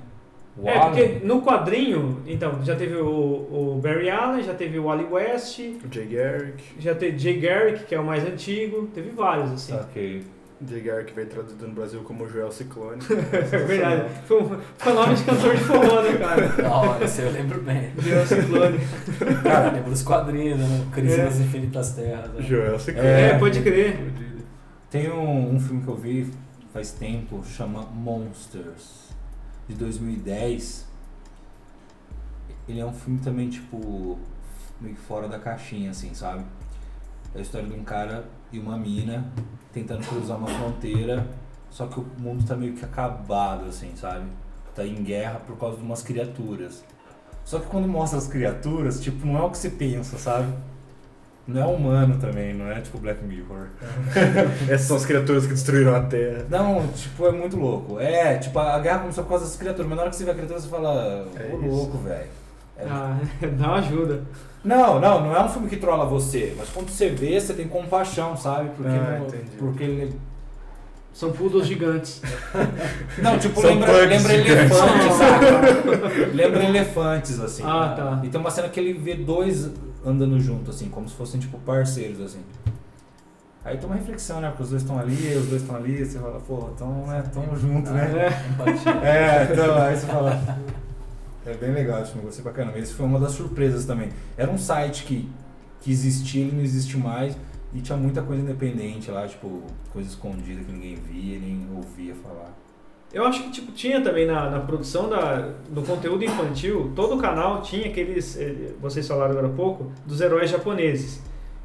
O É, porque no quadrinho, então, já teve o, o Barry Allen, já teve o Wally West, O Jay Garrick. já teve Jay Garrick, que é o mais antigo, teve vários, assim. Ok. Jay Garrick veio traduzido no Brasil como Joel Ciclone. [laughs] É verdade. Foi um, foi nome de cantor de forró, né, cara? [laughs] Da hora, esse eu lembro bem. Deu ciclone. Cara, lembro dos quadrinhos, né? Crise É. nas Infinitas Terras. né? Joel Ciclone. É, É. pode crer. Tem um, um filme que eu vi faz tempo, chama Monsters, de 2010. Ele é um filme também, tipo, meio que fora da caixinha, assim, sabe? É a história de um cara e uma mina tentando cruzar uma fronteira, só que o mundo tá meio que acabado, assim, sabe? Tá em guerra por causa de umas criaturas. Só que quando mostra as criaturas, tipo, não é o que você pensa, sabe? Não é humano também, não é tipo Black Mirror. [laughs] Essas são as criaturas que destruíram a Terra. Não, tipo, é muito louco. É, tipo, a guerra começou por causa das criaturas, mas na hora que você vê a criatura, você fala, É ô isso. louco, velho. É- Ah, [laughs] dá uma ajuda. Não, não, não é um filme que trola você, mas quando você vê, você tem compaixão, sabe? Porque, Ah, não- entendi. porque ele. São poodles gigantes. [laughs] Não, tipo, São lembra, lembra gigantes. elefantes, sabe? lembra elefantes, assim. Ah, tá. E tem uma cena que ele vê dois andando junto, assim, como se fossem, tipo, parceiros, assim. Aí tem uma reflexão, né? Porque os dois estão ali, os dois estão ali, você fala, pô, tão, né, tão junto, né? É. É, então aí você fala. É bem legal esse filme, gostei pra caramba. Esse foi uma das surpresas também. Era um site que, que existia, ele não existe mais. E tinha muita coisa independente lá, tipo, coisa escondida que ninguém via, nem ouvia falar. Eu acho que tipo, tinha também na, na produção da, do conteúdo infantil, todo o canal tinha aqueles, eh, vocês falaram agora há pouco, dos heróis japoneses.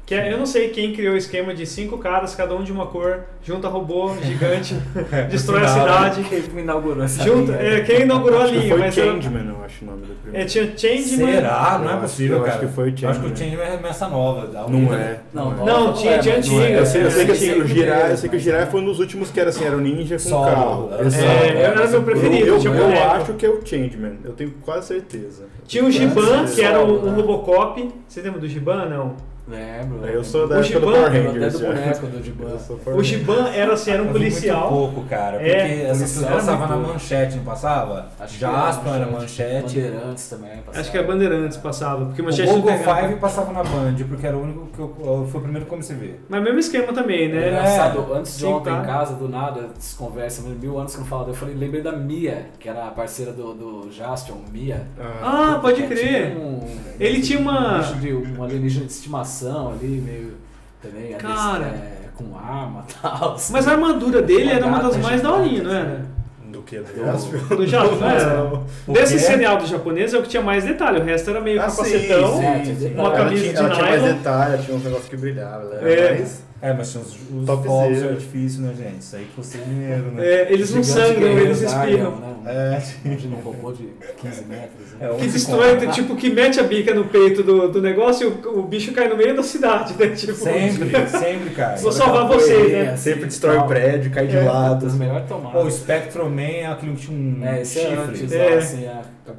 Que é, eu não sei quem criou o esquema de cinco caras, cada um de uma cor, junta robô gigante, [laughs] destrói a cidade. Quem inaugurou essa Junta, linha? é, quem inaugurou a Acho que linha, foi mas era- Changeman, eu acho o nome do primeiro. é, tinha Changeman. Será? Não é acho- possível, eu cara. acho que foi o Eu Acho que o Changeman. Changeman é essa nova. da Não Unida. é. Não, é. Não, tinha- tinha mas- antiga, Eu sei, eu sei que, É, assim, o Jiraiya, eu sei que o foi um dos últimos que era assim, era o ninja com Solo, carro. Exato. É, era meu preferido, Eu, tinha eu, acho que é o Changeman, eu tenho quase certeza. Tinha o Giban, que era o? Robocop. Você lembra do Giban? Não. Lembro. Eu sou da O época do Giban, Power lembro até Rangers. do boneco do Giban. Eu sou Power O. Giban era assim, era um policial. Muito pouco, cara. Porque É, essa passava na manchete, não passava? Acho que Jaspion era manchete. Bandeirantes também. passava. Acho que a Bandeirantes passava, porque O manchete não Google pegava. Five passava na Band, porque era o único que eu, foi o primeiro que eu comecei a ver. Mas mesmo esquema também, É né? engraçado, antes de Sim, ontem tá. em casa, do nada, desconversa, mil anos que eu não falava, eu falei, lembrei da Mia, que era a parceira do, do Jaspion, Mia. Ah, pode Que crer. tinha um- Ele tinha uma- Um um alienígena de estimação ali, meio. Também, Cara. é, com arma e [laughs] tal. Mas a armadura dele era uma das mais daorinhas, não era? Do que? Do? Do Japão? [laughs] O Desse serial do japonês é o que tinha mais detalhe, o resto era meio Ah, sim, capacetão. É, sim, tinha sim. detalhe. uma Ela camisa tinha- de Ela tinha mais nylon. detalhe, tinha uns negócios que brilhavam. ela É. era mais- É, mas tinha os, os fogos de artifício, né, gente? Isso aí custa dinheiro, né? É, eles não sangram, guerreiro eles espirram. Né? É. Imagina um robô de 15 metros. Né? É, Que destrói, tipo, que mete a bica no peito do, do negócio e o, o bicho cai no meio da cidade, né? Tipo, Sempre, [laughs] sempre, cara. Vou salvar vocês, né? Assim, Sempre destrói o prédio, cai de É. lado. Das melhores tomadas. Pô, o Spectrum Man é aquele que tinha um É, é chifre. antes, É. lá, assim,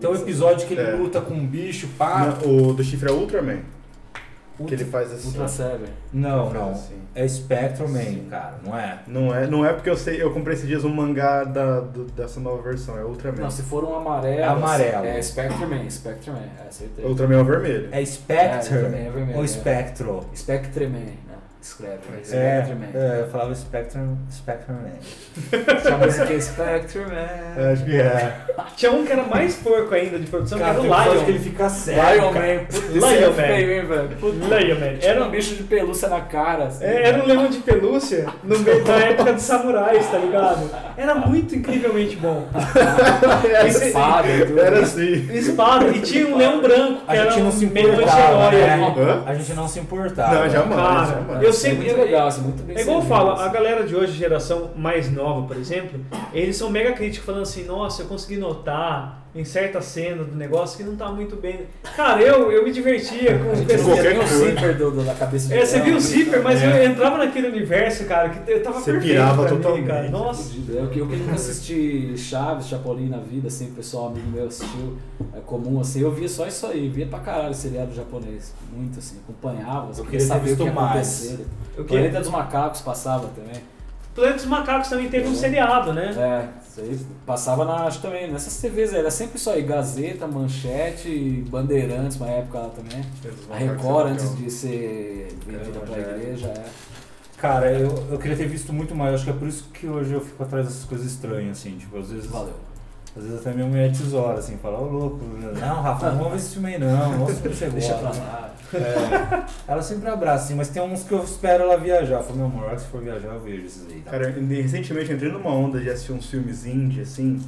Tem um episódio que ele É. luta com um bicho, pá. Não, o do chifre é Ultraman. Que ele faz assim. Ultra Seven. Não, não. assim. É Spectrum Man, Sim. cara, não é? Não é, não é porque eu sei, eu comprei esses dias um mangá da, do- dessa nova versão, é Ultraman. Não, se for um amarelo. É amarelo. É Spectrum Man, Spectrum Man, é, acertei. Ultraman é o vermelho. É Spectre É, é vermelho, ou é. Spectro? Spectre Man, né? Escreve. É, Spectre Man. é, eu falava Spectrum, Spectrum Man. Essa música é Spectre Man. Acho que é. Tinha um que era mais porco ainda de produção, Cara, que era o episódio que ele Lion. fica cego, Lion cara. Man. Putz, Lion é Man. feio, hein, velho? Putz, Lion Man. Era um bicho de pelúcia na cara. assim. É, era um leão de pelúcia no meio da época dos samurais, tá ligado? Era muito incrivelmente bom. [laughs] Era Esse- espada. Era assim. Espada, e tinha um leão branco, que A era gente não um se meio importava, anti-herói né? A gente não se importava. Não, jamais. Cara, jamais. eu É sempre. muito legal, assim, muito bem É igual eu falo, assim. a galera de hoje, geração mais nova, por exemplo, eles são mega críticos, falando assim, nossa, eu consegui notar em certa cena do negócio que não tá muito bem. Cara, eu, eu me divertia com o Qualquer via nem o zíper do, do- da cabeça É, você viu o assim, zíper, mas É. eu entrava naquele universo, cara, que eu tava Você perfeito pirava pra mim, totalmente. cara. Nossa. Fudido. Eu, que- eu que nunca assisti Chaves, Chapolin na vida, assim, o pessoal amigo meu assistiu, é comum, assim, eu via só isso aí, via pra caralho seriado japonês, muito assim, acompanhava, assim, Eu queria queria saber o que ia acontecer. O O? Planeta dos Macacos passava também. Planeta dos Macacos também teve um seriado, né? É, isso aí passava na, acho também, nessas TVs aí, era sempre isso aí, Gazeta, Manchete, Bandeirantes, uma época lá também. A Record, antes de ser vendida pra igreja, é. Cara, eu, eu queria ter visto muito mais. Acho que é por isso que hoje eu fico atrás dessas coisas estranhas, assim. Tipo, às vezes. Valeu. Às vezes até minha mulher tesoura, assim, fala, ô louco, não, Rafa, não vamos ver esse filme aí não, nossa, filme você Deixa pra lá. É, ela sempre abraça, assim, mas tem uns que eu espero ela viajar. Eu falo, meu amor, você for viajar, eu vejo esses aí. Tá? Cara, eu- recentemente eu entrei numa onda de assistir uns filmes indie, assim.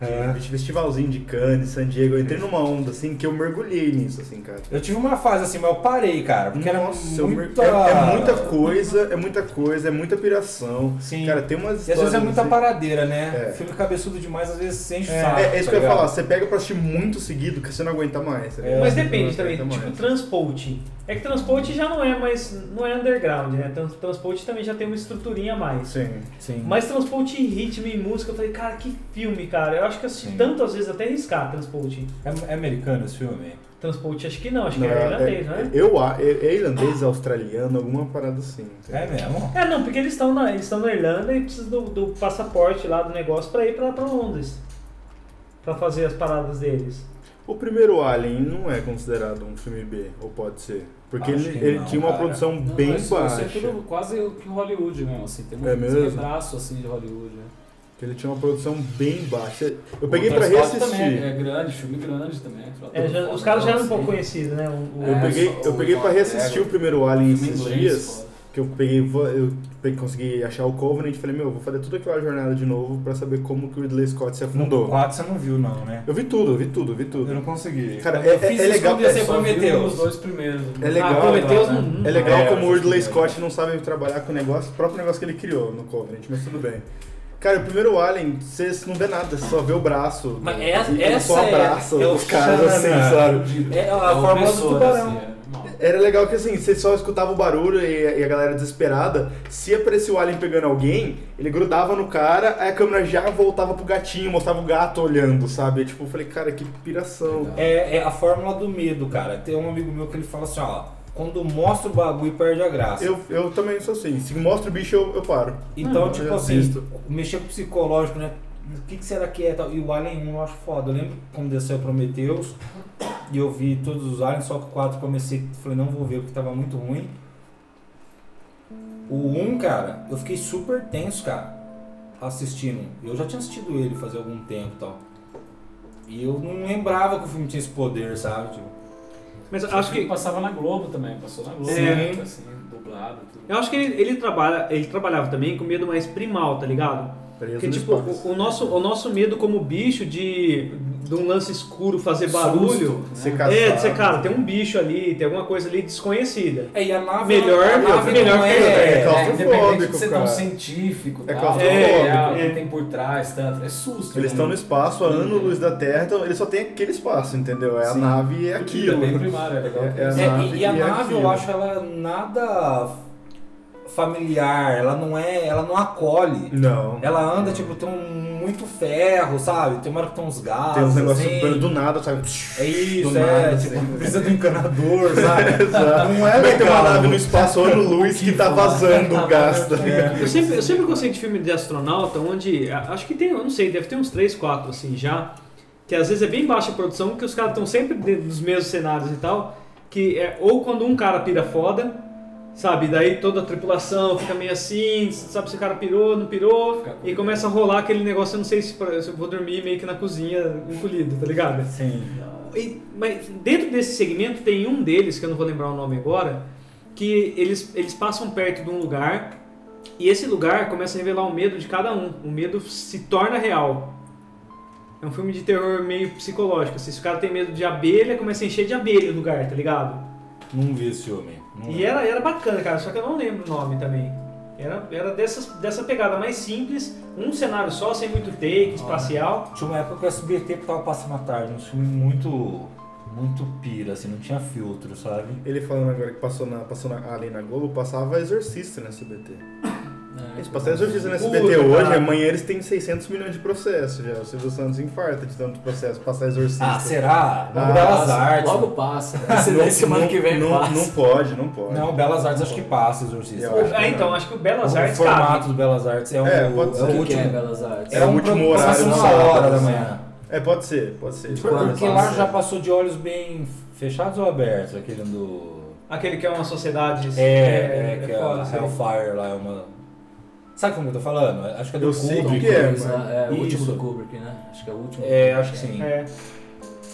É. De festivalzinho de Cannes, San Diego. Eu entrei numa onda, assim, que eu mergulhei nisso, assim, cara. Eu tive uma fase assim, mas eu parei, cara, porque Nossa, eu era mer- muita... é, é muita coisa, é muita coisa, é muita piração. Sim. Cara, tem umas E às vezes é muita assim- paradeira, né? É. Filme cabeçudo demais, às vezes o É, saco. É, é isso tá que eu ia falar, você pega pra assistir muito seguido que você não aguenta mais. tá É? Mas Você depende também, tipo, mais. transporte. É que transporte já não é mais, não é underground, né? Trans- Transporte também já tem uma estruturinha a mais. Sim. Sim. Mas transporte em ritmo e música, eu falei, cara, que filme, cara. Eu acho que assisti Sim. tantas vezes até riscar transporte. É, é americano esse filme? Transporte, acho que não, acho que Não, é é- irlandês, não é? Eu, a- é, é irlandês, australiano, alguma parada assim. É mesmo? É, não, porque eles estão na, eles na Irlanda e precisam do, do passaporte lá do negócio pra ir pra, pra Londres. Pra fazer as paradas deles. O primeiro Alien não é considerado um filme B, ou pode ser? Porque Acho ele, que ele não, tinha uma cara. produção Não, bem mas isso baixa. é tudo quase o que Hollywood mesmo, assim, tem É um mesmo? pedaço assim de Hollywood, né? Que ele tinha uma produção bem baixa. Eu peguei Transporte reassistir. Também é grande, filme grande também. É, já- os caras já eram um pouco conhecidos, né? O- o- Eu É, peguei, eu peguei pra John reassistir o primeiro Alien esses inglês, dias. que eu peguei, eu peguei, consegui achar o Covenant e falei, meu, vou fazer tudo aquela jornada de novo pra saber como que o Ridley Scott se No afundou. 4 você não viu, não, né? Eu vi tudo, eu vi tudo, eu vi Eu tudo. não consegui. Cara, eu é- fiz é legal- é Só vi Prometheus. os dois primeiros. É legal, Ah, Prometheus né? não. É legal É, como o eu Ridley Scott não sabe trabalhar com o negócio, o próprio negócio que ele criou no Covenant, mas tudo bem. Cara, o primeiro Alien, você não vê nada, você só vê o braço. Mas essa- essa só é- abraça é o os caras assim, Xana. sabe? É a É o fórmula do opressor, tubarão. assim, é. Era legal que assim, você só escutava o barulho e, e a galera desesperada. Se aparecia o alien pegando alguém, ele grudava no cara, aí a câmera já voltava pro gatinho, mostrava o gato olhando, sabe? Tipo, eu falei, cara, que piração. É, é a fórmula do medo, cara. Tem um amigo meu que ele fala assim, ó, quando mostra o bagulho perde a graça. Eu, eu também sou assim, se mostra o bicho, eu, eu paro. Então, Hum, tipo assim, assisto. mexer com o psicológico, né? O que, que será que é? tal? E o Alien 1 eu acho foda. Eu lembro quando desceu Prometheus e eu vi todos os aliens, só que o 4 comecei, falei, não vou ver porque tava muito ruim. O 1, cara, eu fiquei super tenso, cara, assistindo. Eu já tinha assistido ele fazia algum tempo e tal. E eu não lembrava que o filme tinha esse poder, sabe? Tipo, Mas eu acho que Passava na Globo também, passou na Globo, É. né? assim, dublado, tudo. eu acho que ele, ele trabalha, ele trabalhava também com medo mais primal, tá ligado? Preso Porque no tipo, o, o nosso o nosso medo como bicho de de um lance escuro fazer barulho, Susto, né? é, de ser, cara, tem um bicho ali, tem alguma coisa ali desconhecida. É, e a nave. Melhor- a nave melhor não que- é, é, É, claustrofóbico, independente de ser tão cara. científico, É claustrofóbico, é, o é. que tem por trás, tanto, é susto. Eles né? estão no espaço, a ano luz da Terra, então eles só tem aquele espaço, entendeu? É a Sim. nave e é É aquilo. bem primário, é legal. [laughs] É- é É, e, e a é nave eu acho ela nada familiar, ela não é, ela não acolhe. Não. Ela anda tipo tem um, muito ferro, sabe? Tem uma hora que tem uns gases. Tem uns negócios assim. do nada, sabe? É isso, do é, nada, tipo, assim. precisa de um encanador, [laughs] sabe? Exato. Não é Vai ter uma legal. nave no espaço ano luz [laughs] que tá vazando o gás. tá [laughs] ligado? Eu sempre, eu sempre gostei de filme de astronauta, onde. Acho que tem, eu não sei, deve ter uns 3, 4 assim já. Que às vezes é bem baixa a produção, que os caras estão sempre dentro dos mesmos cenários e tal. Que é ou quando um cara pira foda, sabe? Daí toda a tripulação fica meio assim, sabe se o cara pirou, não pirou. Fica E começa a rolar aquele negócio, eu não sei se, eu vou dormir meio que na cozinha, encolhido, tá ligado? Sim. E- mas dentro desse segmento tem um deles, que eu não vou lembrar o nome agora, que eles, eles passam perto de um lugar e esse lugar começa a revelar o medo de cada um. O medo se torna real. É um filme de terror meio psicológico. assim, se o cara tem medo de abelha, começa a encher de abelha o lugar, tá ligado? Não vi esse filme. Não E era, era bacana, cara, só que eu não lembro o nome também. Era, era dessas, dessa pegada mais simples, um cenário só, sem muito take, espacial. Tinha uma época que o SBT tava passando à tarde, um filme muito. muito pira, assim, não tinha filtro, sabe? Ele falando agora que passou na, passou na, ali na Globo, passava Exorcista no SBT. É, Eles passaram Exorcista no Puta, SBT hoje, cara. amanhã eles têm 600 milhões de processos já. O Silvio Santos infarta de tanto processo passar Exorcista. Ah, será? Não, Ah, Belas Artes. Logo passa. [laughs] Esse daí semana que vem não, passa. não pode, não pode. Não, Belas Artes acho que passa, Exorcista. Eu. Ah, então, acho que o Belas o Artes formato cabe. do Belas Artes é, um, É, pode ser. é O o que, último. que é Belas Artes? É o último horário uma sábado, hora da manhã. É, pode ser, pode ser. De quando? Porque lá já passou de olhos bem fechados ou abertos, aquele do... Aquele que é uma sociedade. É, é, que é, foda, a sei. Hellfire lá, é uma... Sabe como eu tô falando? Acho que é do Eu sei Kubrick. que é, mano. né? É, o último do Kubrick, né? Acho que é o último. É, acho que sim. É.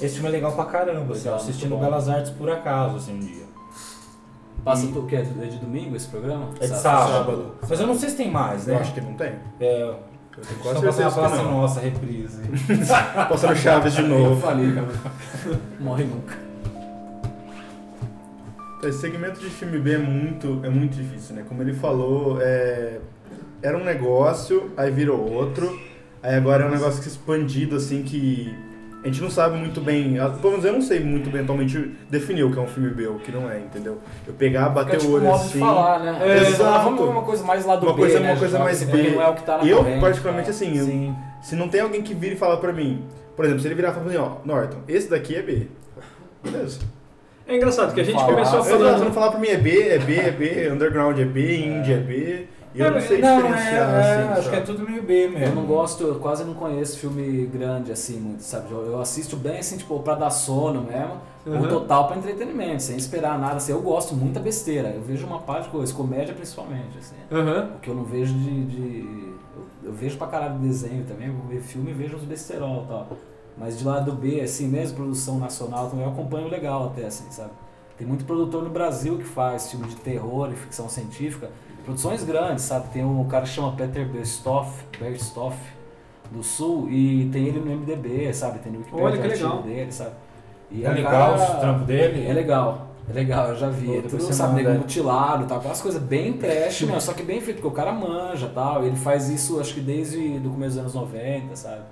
Esse filme é legal pra caramba, assim, eu Legal, assisti muito no bom. Belas Artes por acaso, assim, um dia. Passa E- o que? É de, é de domingo esse programa? É de sábado. sábado. Mas eu não sei se tem mais, né? Eu acho que não tem. É, Eu tenho quase passando certeza que não. Nossa, reprise. [laughs] Passando Chaves de [laughs] Eu novo. falei, cara. [laughs] Morre nunca. Esse segmento de filme B é muito, é muito difícil, né? Como ele falou, é, era um negócio, aí virou outro, aí agora é um negócio que expandido, assim, que a gente não sabe muito bem, a- pelo menos eu não sei muito bem atualmente definir o que é um filme B ou o que não é, entendeu? Eu pegar, bater Fica tipo o olho modo assim... de falar, né? É, Ah, exato. Vamos uma coisa mais lá do Uma B, coisa- né? uma coisa mais B. Não é o que tá na eu, corrente, particularmente, assim, eu- se não tem alguém que vira e fala pra mim, por exemplo, se ele virar e falar mim, ó, Norton, esse daqui é B. Beleza. É engraçado que a gente Falar, começou Exato, Se falando. não falar pra mim é B, é B, é B, underground é B, indie é B, eu É, não sei Não, é, diferenciar, é, assim, acho que é tudo meio B mesmo. Eu não gosto, eu quase não conheço filme grande assim, muito, sabe? Eu, eu assisto bem assim, tipo, pra dar sono mesmo, Uhum. ou total pra entretenimento, sem esperar nada. Assim, eu gosto muita besteira, eu vejo uma parte de coisa, comédia principalmente, assim. Aham. O que eu não vejo de. de- eu, eu vejo pra caralho desenho também, vou ver filme e vejo os besterol e tal. Mas de lado B, assim mesmo, produção nacional também, eu acompanho legal até, assim, sabe? Tem muito produtor no Brasil que faz filme de terror e ficção científica. Produções grandes, sabe? Tem um cara que chama Peter Berstoff, Berstoff do Sul e tem ele no MDB, sabe? Tem no Wikipedia Olha, que legal. dele, sabe? E É legal cara- o trampo dele? É legal. É legal, eu já vi. Pô, Ele tudo, sabe, nego mutilado, tá? Aquelas coisas bem [laughs] trash, meu, só que bem feito, porque o cara manja tal. Ele faz isso acho que desde do começo dos anos 90, sabe?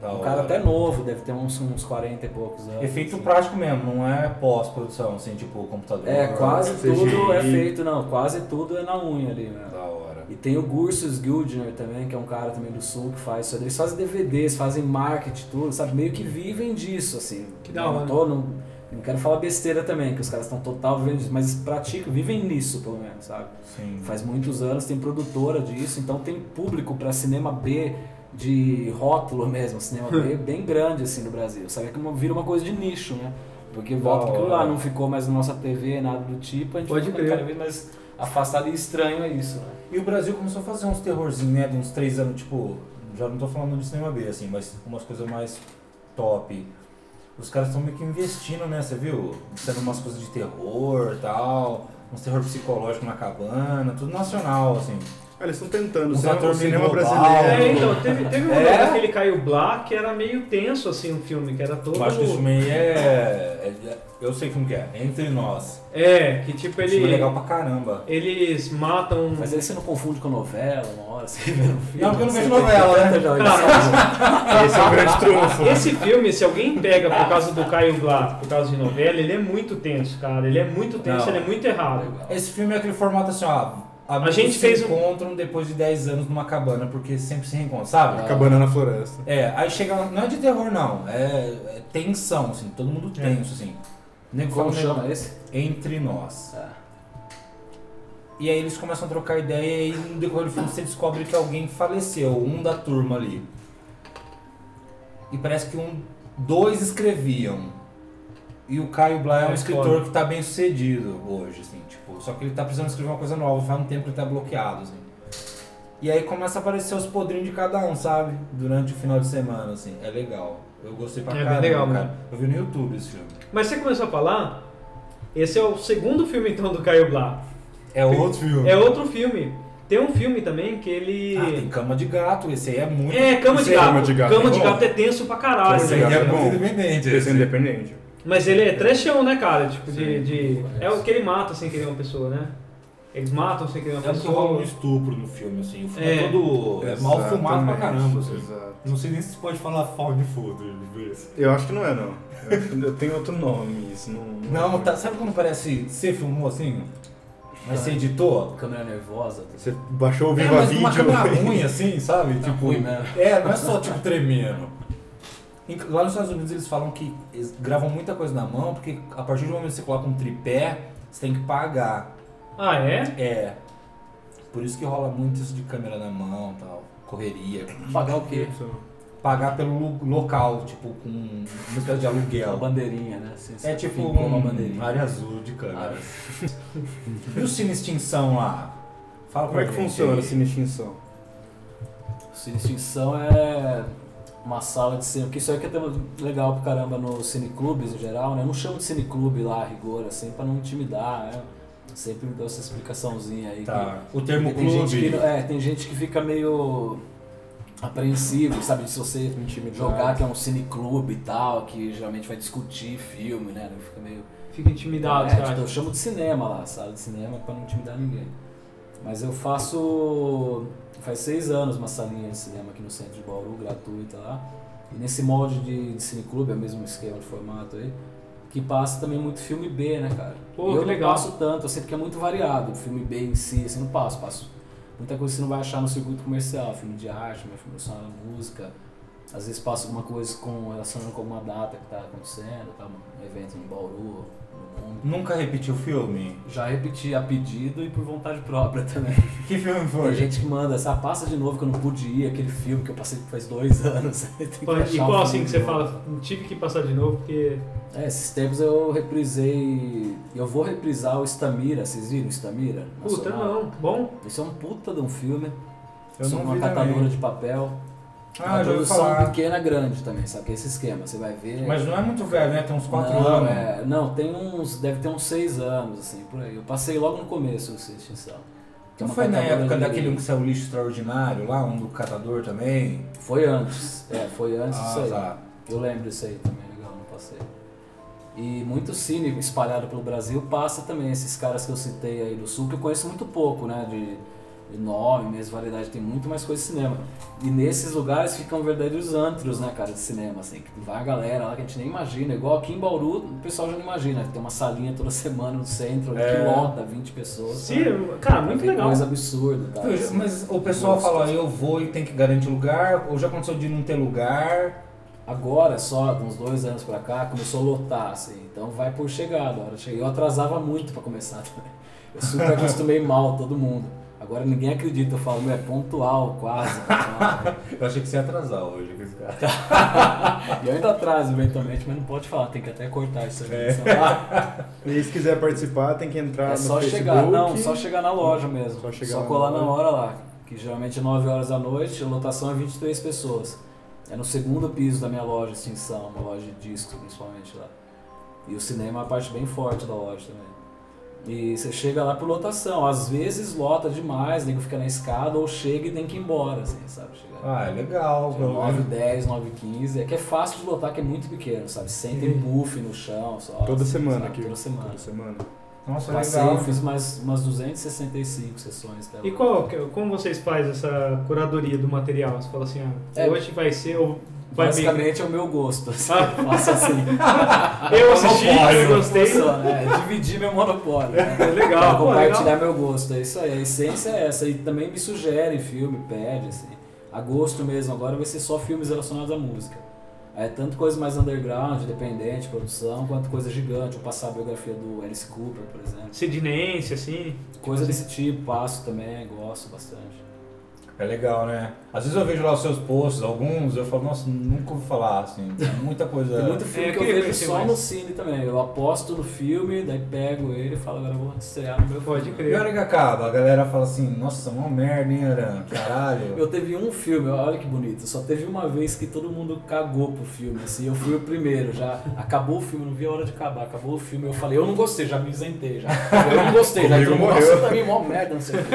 Da O cara hora. até novo, deve ter uns, uns 40 e poucos anos. Efeito assim. prático mesmo, não é pós-produção, assim, tipo computador. É, quase CGI. tudo é feito, não, quase tudo é na unha ali, né? Da hora. E tem o Gursus Gildner também, que é um cara também do sul que faz isso. Eles fazem DVDs, fazem marketing, tudo, sabe? Meio que vivem disso, assim. Que da hora. Não, tô, não, não quero falar besteira também, que os caras estão total vivendo disso, mas praticam, vivem nisso, pelo menos, sabe? Sim. Faz muitos anos, tem produtora disso, então tem público pra cinema B de rótulo mesmo, cinema [laughs] B bem grande assim no Brasil. Sabe É que uma- vira uma coisa de nicho, né? Porque volta aquilo lá, não ficou mais na nossa TV, nada do tipo, a gente Pode fica crer. cada vez mais afastado e estranho a isso, né? E o Brasil começou a fazer uns terrorzinhos, né, de uns três anos, tipo, já não tô falando de cinema B, assim, mas umas coisas mais top. Os caras estão meio que investindo, né, você viu? Sendo umas coisas de terror e tal, uns terror psicológico na cabana, tudo nacional, assim. Ah, Eles estão tentando. O cinema, o cinema brasileiro. É, então, teve, teve um É? momento daquele Caio Blá que era meio tenso, assim, o filme, que era todo... Eu acho que esse filme aí é, é- Eu sei como que é, Entre Nós. É, que tipo, Esse filme é ele... legal pra caramba. Eles matam... Mas aí você não confunde com novela, uma hora você vê um filme. Não, porque eu não vejo novela, né? 30 já Cara, [laughs] Esse é o grande trunfo. Esse filme, se alguém pega por causa do Caio Blá, por causa de novela, ele é muito tenso, cara. Ele é muito tenso, Não. ele é muito errado. Esse filme é aquele formato assim, ó. Amigos gente se fez um- encontram depois de 10 anos numa cabana, porque sempre se reencontram, sabe? Cabana na floresta. É, aí chega. Não é de terror, não. É, é tensão, assim. Todo mundo tenso, assim. O nego Como chama esse? Entre nós. Ah. E aí eles começam a trocar ideia e no decorrer do filme você descobre que alguém faleceu, um da turma ali. E parece que um, dois escreviam. E o Caio Blá é um É, escritor que tá bem sucedido hoje, assim, só que ele tá precisando escrever uma coisa nova, faz um tempo que ele tá bloqueado, assim. E aí começa a aparecer os podrinhos de cada um, sabe? Durante o final de semana, assim. É legal. Eu gostei pra É bem caramba, legal cara. mesmo. Eu vi no YouTube esse filme. Mas você começou a falar, esse é o segundo filme, então, do Caio Blá. É outro filme. É outro filme. Tem um filme também que ele... Ah, tem Cama de Gato, esse aí é muito... É, Cama de aí Gato. Cama de Gato. Cama de Bom. Gato é tenso pra caralho. Esse né? aí é bom. independente. Esse é independente. Mas ele é trechão, né, cara? Tipo, de... Sim, de... É o que ele mata sem querer uma pessoa, né? Eles matam sem querer uma É porque rola um pessoa. estupro no filme, assim. O filme é, É. todo é mal filmado pra caramba, assim. Exato. Não sei nem se pode falar found footage desse. Eu acho que não é, não. Eu tenho outro nome, isso não... Não, tá, sabe quando parece... Você filmou assim? Mas você editou? Câmera nervosa. tá Você baixou o É, Viva mas Vídeo. uma câmera [laughs] ruim, assim, sabe? Tá tipo, ruim mesmo. É, não é só tipo tremendo. Lá nos Estados Unidos eles falam que eles gravam muita coisa na mão, porque a partir do momento que você coloca um tripé, você tem que pagar. Ah, é? É. Por isso que rola muito isso de câmera na mão tal. Correria. Pagar o quê? Pagar pelo local, tipo, com uma espécie de Uma aluguel. bandeirinha, né? Assim, É tipo fincou uma uma bandeirinha. área azul de câmera. Ah, E o Cine Extinção lá? Fala Como é que funciona a Cine Extinção? Cine Extinção é uma sala de cinema, porque isso aí que é até legal pra caramba nos cineclubes em geral, né? Eu não chamo de cineclube lá, a rigor, assim, pra não intimidar, né? Sempre dou essa explicação,zinha aí. Tá. O que- termo tem gente clube. que, é, tem gente que fica meio apreensivo, sabe? Se você jogar que é um cineclube e tal, que geralmente vai discutir filme, né? Fica meio Fica intimidado, é, cara. tipo, eu chamo de cinema lá, sala de cinema, pra não intimidar ninguém. Mas eu faço. Faz seis anos uma salinha de cinema aqui no centro de Bauru, gratuita lá. E nesse molde de, de cineclube, é o mesmo esquema de formato aí, que passa também muito filme B, né, cara? Pô, eu não legal. passo tanto, assim, porque é muito variado. O filme B em si, assim, não passo. Passo muita coisa que você não vai achar no circuito comercial, filme de arte, filme música. Às vezes passo alguma coisa com, relacionando com alguma data que tá acontecendo, tá? um evento em Bauru. Nunca repetiu o filme? Já repeti a pedido e por vontade própria também. [laughs] Que filme Tem foi? gente que manda, essa passa de novo que eu não pude ir, aquele filme que eu passei faz dois anos. [laughs] Tem que Pô, achar E qual assim que você novo. fala? Tive que passar de novo porque. É, esses tempos eu reprisei. Eu vou reprisar o Estamira, vocês viram o Estamira? Puta, Nacional? não. Bom? Isso é um puta de um filme. Eu sobre uma vi catadora também. de papel. Ah, uma produção pequena grande também, sabe? Que é esse esquema. Você vai ver. Mas não é muito velho, né? Tem uns 4 não, anos. é- não, tem uns. Deve ter uns 6 anos, assim, por aí. Eu passei logo no começo do Extinção. Uma foi na época daquele um que saiu lixo extraordinário lá, um do catador também? Foi antes. É, foi antes disso Ah, aí. tá. Eu lembro disso aí também, legal, não passei. E muito cine espalhado pelo Brasil passa também esses caras que eu citei aí do sul, que eu conheço muito pouco, né? De, de nome, mesmo, variedade, tem muito mais coisa de cinema. E nesses lugares ficam verdadeiros antros, né, cara, de cinema, assim, que vai a galera lá que a gente nem imagina. Igual aqui em Bauru, o pessoal já não imagina, que tem uma salinha toda semana no centro, É. que lota 20 pessoas. Sim, sabe? cara, muito Tem legal. coisa absurda, tá? assim. Mas o pessoal fala, eu vou e tem que garantir lugar, ou já aconteceu de não ter lugar. Agora, só de uns dois anos pra cá, começou a lotar, assim. Então vai por chegada. A hora. Eu atrasava muito pra começar também. Eu super acostumei mal todo mundo. Agora ninguém acredita, eu falo, meu, é pontual, quase. pontual. [laughs] Eu achei que você ia atrasar hoje com esse cara. [laughs] e eu ainda atraso eventualmente, mas não pode falar, tem que até cortar isso aí. É. [laughs] E se quiser participar, tem que entrar É no só Facebook. chegar, não, só chegar na loja mesmo. Só Só, colar na hora lá, que geralmente é 9 horas da noite, a lotação é 23 pessoas. É no segundo piso da minha loja, Extinção, uma loja de discos principalmente lá. E o cinema é a parte bem forte da loja também. E você chega lá por lotação, às vezes lota demais, nego fica na escada, ou chega e tem que ir embora, assim, sabe? Chegar. Ah, é legal. pelo 9, menos. 10, 9, 15. É que é fácil de lotar, que é muito pequeno, sabe? Senta em buff no chão só. Toda assim, semana sabe? aqui. Toda semana. Toda semana. Nossa, Passei, legal. eu fiz mais umas 265 sessões. até E qual, que- como vocês fazem essa curadoria do material? Você fala assim, ah, É. hoje vai ser ou vai meio- Basicamente é o meu gosto. Assim, Ah. eu faço assim. [laughs] Eu assisti, Monopólio. eu gostei. Funciona, é, dividir meu monopólio. Né? É [laughs] legal, pô, compartilhar legal. meu gosto. É isso aí. A essência é essa. E também me sugere filme, pede, assim. A gosto mesmo. Agora vai ser só filmes relacionados à música. É tanto coisa mais underground, independente, produção, quanto coisa gigante. Vou passar a biografia do Alice Cooper, por exemplo. Sidnense, assim. Coisa desse tipo, passo também, gosto bastante. É legal, né? Às vezes eu vejo lá os seus posts, alguns, eu falo, nossa, nunca ouvi falar, assim. Tem muita coisa. Tem muito filme É, eu que eu queria vejo só mais. no cine também. Eu aposto no filme, daí pego ele e falo, agora eu vou estrear no meu Pode crer. E a hora que acaba, a galera fala assim, nossa, uma merda, hein, Aran? Caralho. Eu teve um filme, olha que bonito, só teve uma vez que todo mundo cagou pro filme, assim, eu fui o primeiro, já acabou o filme, não vi a hora de acabar, acabou o filme, eu falei, eu não gostei, já me isentei, já. Eu não gostei, já todo mundo, morreu. nossa, também mó merda, não sei o quê.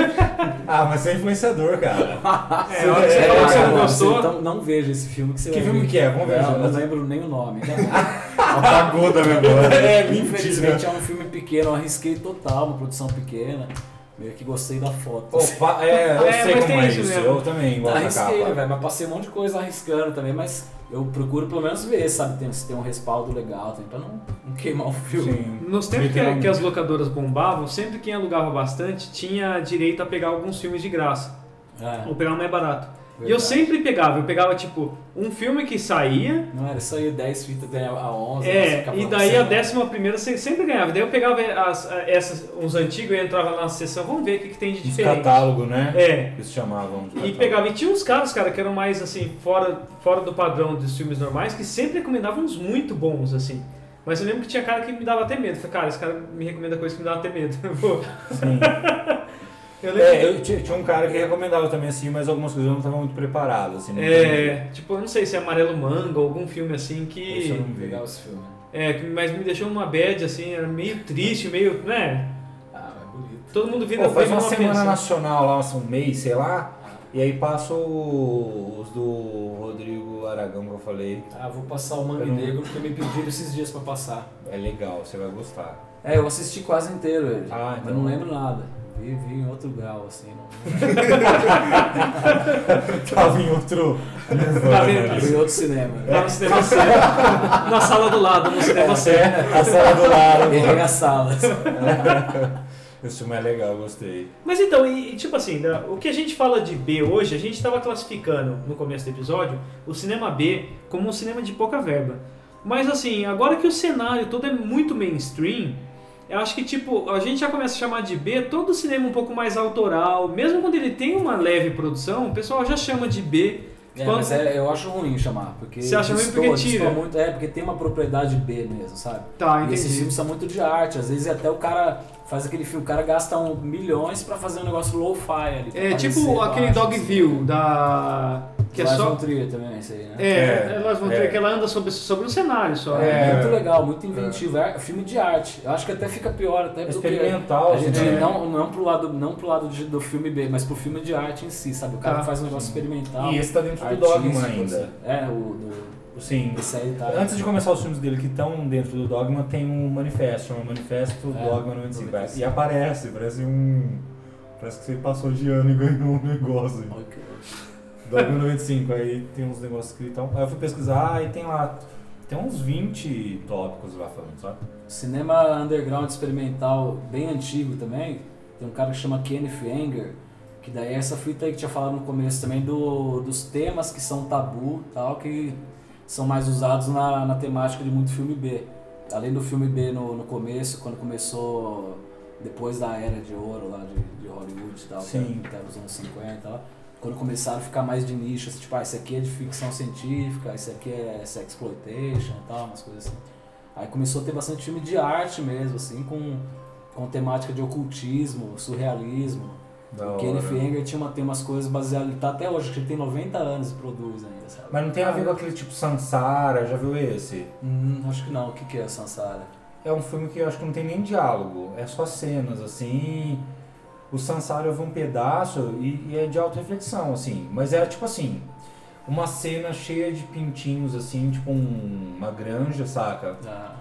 Ah, mas você é influenciador, cara. [laughs] É, a hora que você É, falou que você não gostou, Então não veja esse filme que você Que vai filme ver. que é? Vamos ver, Não, não lembro nem o nome. [laughs] Apagou da memória. É, Infelizmente é um filme pequeno, eu arrisquei total, uma produção pequena, meio que gostei da foto. Opa, é, eu [laughs] É, sei como é isso mesmo. eu também gosto da Arrisquei, né, capa. velho? Mas passei um monte de coisa arriscando também, mas eu procuro pelo menos ver, sabe? Tem, se tem um respaldo legal, tem, pra não, não queimar o filme. Sim. Nos tempos que, Literalmente. que as locadoras bombavam, sempre quem alugava bastante tinha direito a pegar alguns filmes de graça. É, Ou pegar o mais barato. E eu verdade. sempre pegava, eu pegava tipo um filme que saía, Não era, aí 10 fitas ganhava a 11. é, e daí a né? décima primeira você sempre ganhava. Daí eu pegava as, essas, uns antigos e entrava na sessão, vamos ver o que, que tem de diferente. catálogo, né? É. Eles chamavam E pegava, e tinha uns caras, cara, que eram mais assim, fora, fora do padrão dos filmes normais, que sempre recomendavam uns muito bons, assim. Mas eu lembro que tinha cara que me dava até medo. Eu falei, cara, esse cara me recomenda coisa que me dava até medo. [laughs] Eu vou- Sim. Eu lembro É, eu tinha, um cara que recomendava também assim, mas algumas coisas eu não estava muito preparado, assim. não É, tipo, eu não sei se é Amarelo Manga ou algum filme assim Esse eu que. não vi. Legal esse filme. É, que- mas me deixou numa bad, assim, era meio triste, meio. né? Ah, é bonito. Todo mundo vira Pô, faz uma numa semana pensão. nacional lá, um mês, sei lá, e aí passa os do Rodrigo Aragão que eu falei. Ah, vou passar o Mangue não- Negro porque me pediram esses dias pra passar. É legal, você vai gostar. É, eu assisti quase inteiro ele, Ah, mas então. não lembro nada. Vi, vi em outro grau, assim. Não... [laughs] Tava em outro. Tá vendo? Vi em outro cinema. Lá no cinema C. Na sala do lado, no cinema C. A sala do lado. Errei as salas. [laughs] Esse filme é legal, gostei. Mas então, e, e tipo assim, né, o que a gente fala de B hoje, a gente estava classificando no começo do episódio o cinema B como um cinema de pouca verba. Mas assim, agora que o cenário todo é muito mainstream, eu acho que tipo, a gente já começa a chamar de B todo o cinema um pouco mais autoral, mesmo quando ele tem uma leve produção, o pessoal já chama de B. É, Quando- mas é, eu acho ruim chamar, porque Você acha ruim porque tira? destoa muito, é, porque tem uma propriedade B mesmo, sabe? Tá, E esses entendi. filmes são muito de arte, às vezes até o cara faz aquele filme, o cara gasta um, milhões pra fazer um negócio low-fi ali. É tipo aquele baixo, Dogville da Que é Lars só. von Trier também, esse aí, né? É, É, elas vão ter é. que ela anda sobre, sobre o cenário só. É, né? muito legal, muito inventivo. É filme de arte. Eu acho que até fica pior, até porque Experimental, a gente assim, né? não, não pro lado, não pro lado de- do filme B, mas pro filme de arte em si, sabe? O cara Tá. faz um negócio experimental. E esse tá dentro do Dogma ainda. assim. É, o do. Sim. Aí tá. Antes de começar os filmes dele que estão dentro do Dogma, tem um manifesto, chama Manifesto É, Dogma 95. 95. E aparece, parece um. Parece que você passou de ano e ganhou um negócio. Ok. Dogma 95, aí tem uns negócios escritos e tal. Aí eu fui pesquisar e tem lá. Tem uns 20 tópicos lá falando, sabe? Cinema underground experimental bem antigo também. Tem um cara que chama Kenneth Anger, que daí é essa fita aí que tinha falado no começo também do, dos temas que são tabu tal, que são mais usados na, na temática de muito filme B. Além do filme B no, no começo, quando começou depois da era de ouro lá de, de Hollywood e tal, Sim. que era os anos 50 e tal. Quando começaram a ficar mais de nicho, assim, tipo, ah, esse aqui é de ficção científica, esse aqui é sexploitation e tal, umas coisas assim. Aí começou a ter bastante filme de arte mesmo, assim, com, com temática de ocultismo, surrealismo. Da o Kenneth. Anger tinha uma, tem umas coisas baseadas, ele tá até hoje, acho que ele tem 90 anos e produz ainda, sabe? Mas não tem a ver com aquele tipo Sansara, já viu esse? Hum, acho que não, o que, que é Sansara? É um filme que eu acho que não tem nem diálogo, é só cenas, assim. O Sansara eu vi um pedaço e, e é de auto-reflexão, assim. Mas é tipo assim, uma cena cheia de pintinhos, assim, tipo um- uma granja, saca? Ah,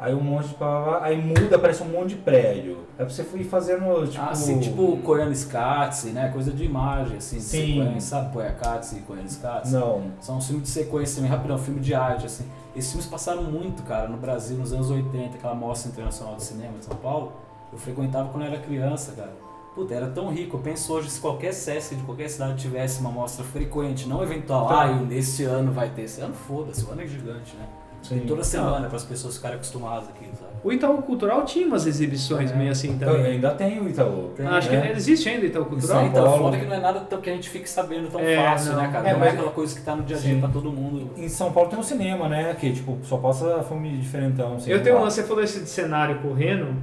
Aí um monte de aí muda, parece um monte de prédio. É pra você ir fazendo, tipo... ah, sim, tipo Korean Skatsi, né? Coisa de imagem, assim, de Sim. sequência, sabe? Poiakatsi e Korean Skatsi. Não. São uns filmes de sequência também, rapidão, filme de arte, assim. Esses filmes passaram muito, cara, no Brasil, nos anos 80, aquela Mostra Internacional de Cinema de São Paulo. Eu frequentava quando eu era criança, cara. Puta, era tão rico. Eu penso hoje, se qualquer Sesc de qualquer cidade tivesse uma mostra frequente, não eventual, ah, nesse ano vai ter. Esse ano, foda-se, o ano é gigante, né? Sim. toda semana para as pessoas ficarem acostumadas aqui, sabe? O Itaú Cultural tinha umas exibições É. meio assim Então, também. ainda tem o Itaú. Tem, Acho é. que existe ainda Itaú Cultural? São então, Paulo. foda que não é nada tão, que a gente fique sabendo tão É, fácil, não. né, cara? É, não mas- é aquela coisa que tá no dia a dia Sim. pra todo mundo. Em São Paulo tem um cinema, né? Que tipo, só passa filme diferentão. Assim, Eu tenho lá. uma, você falou esse de cenário correndo.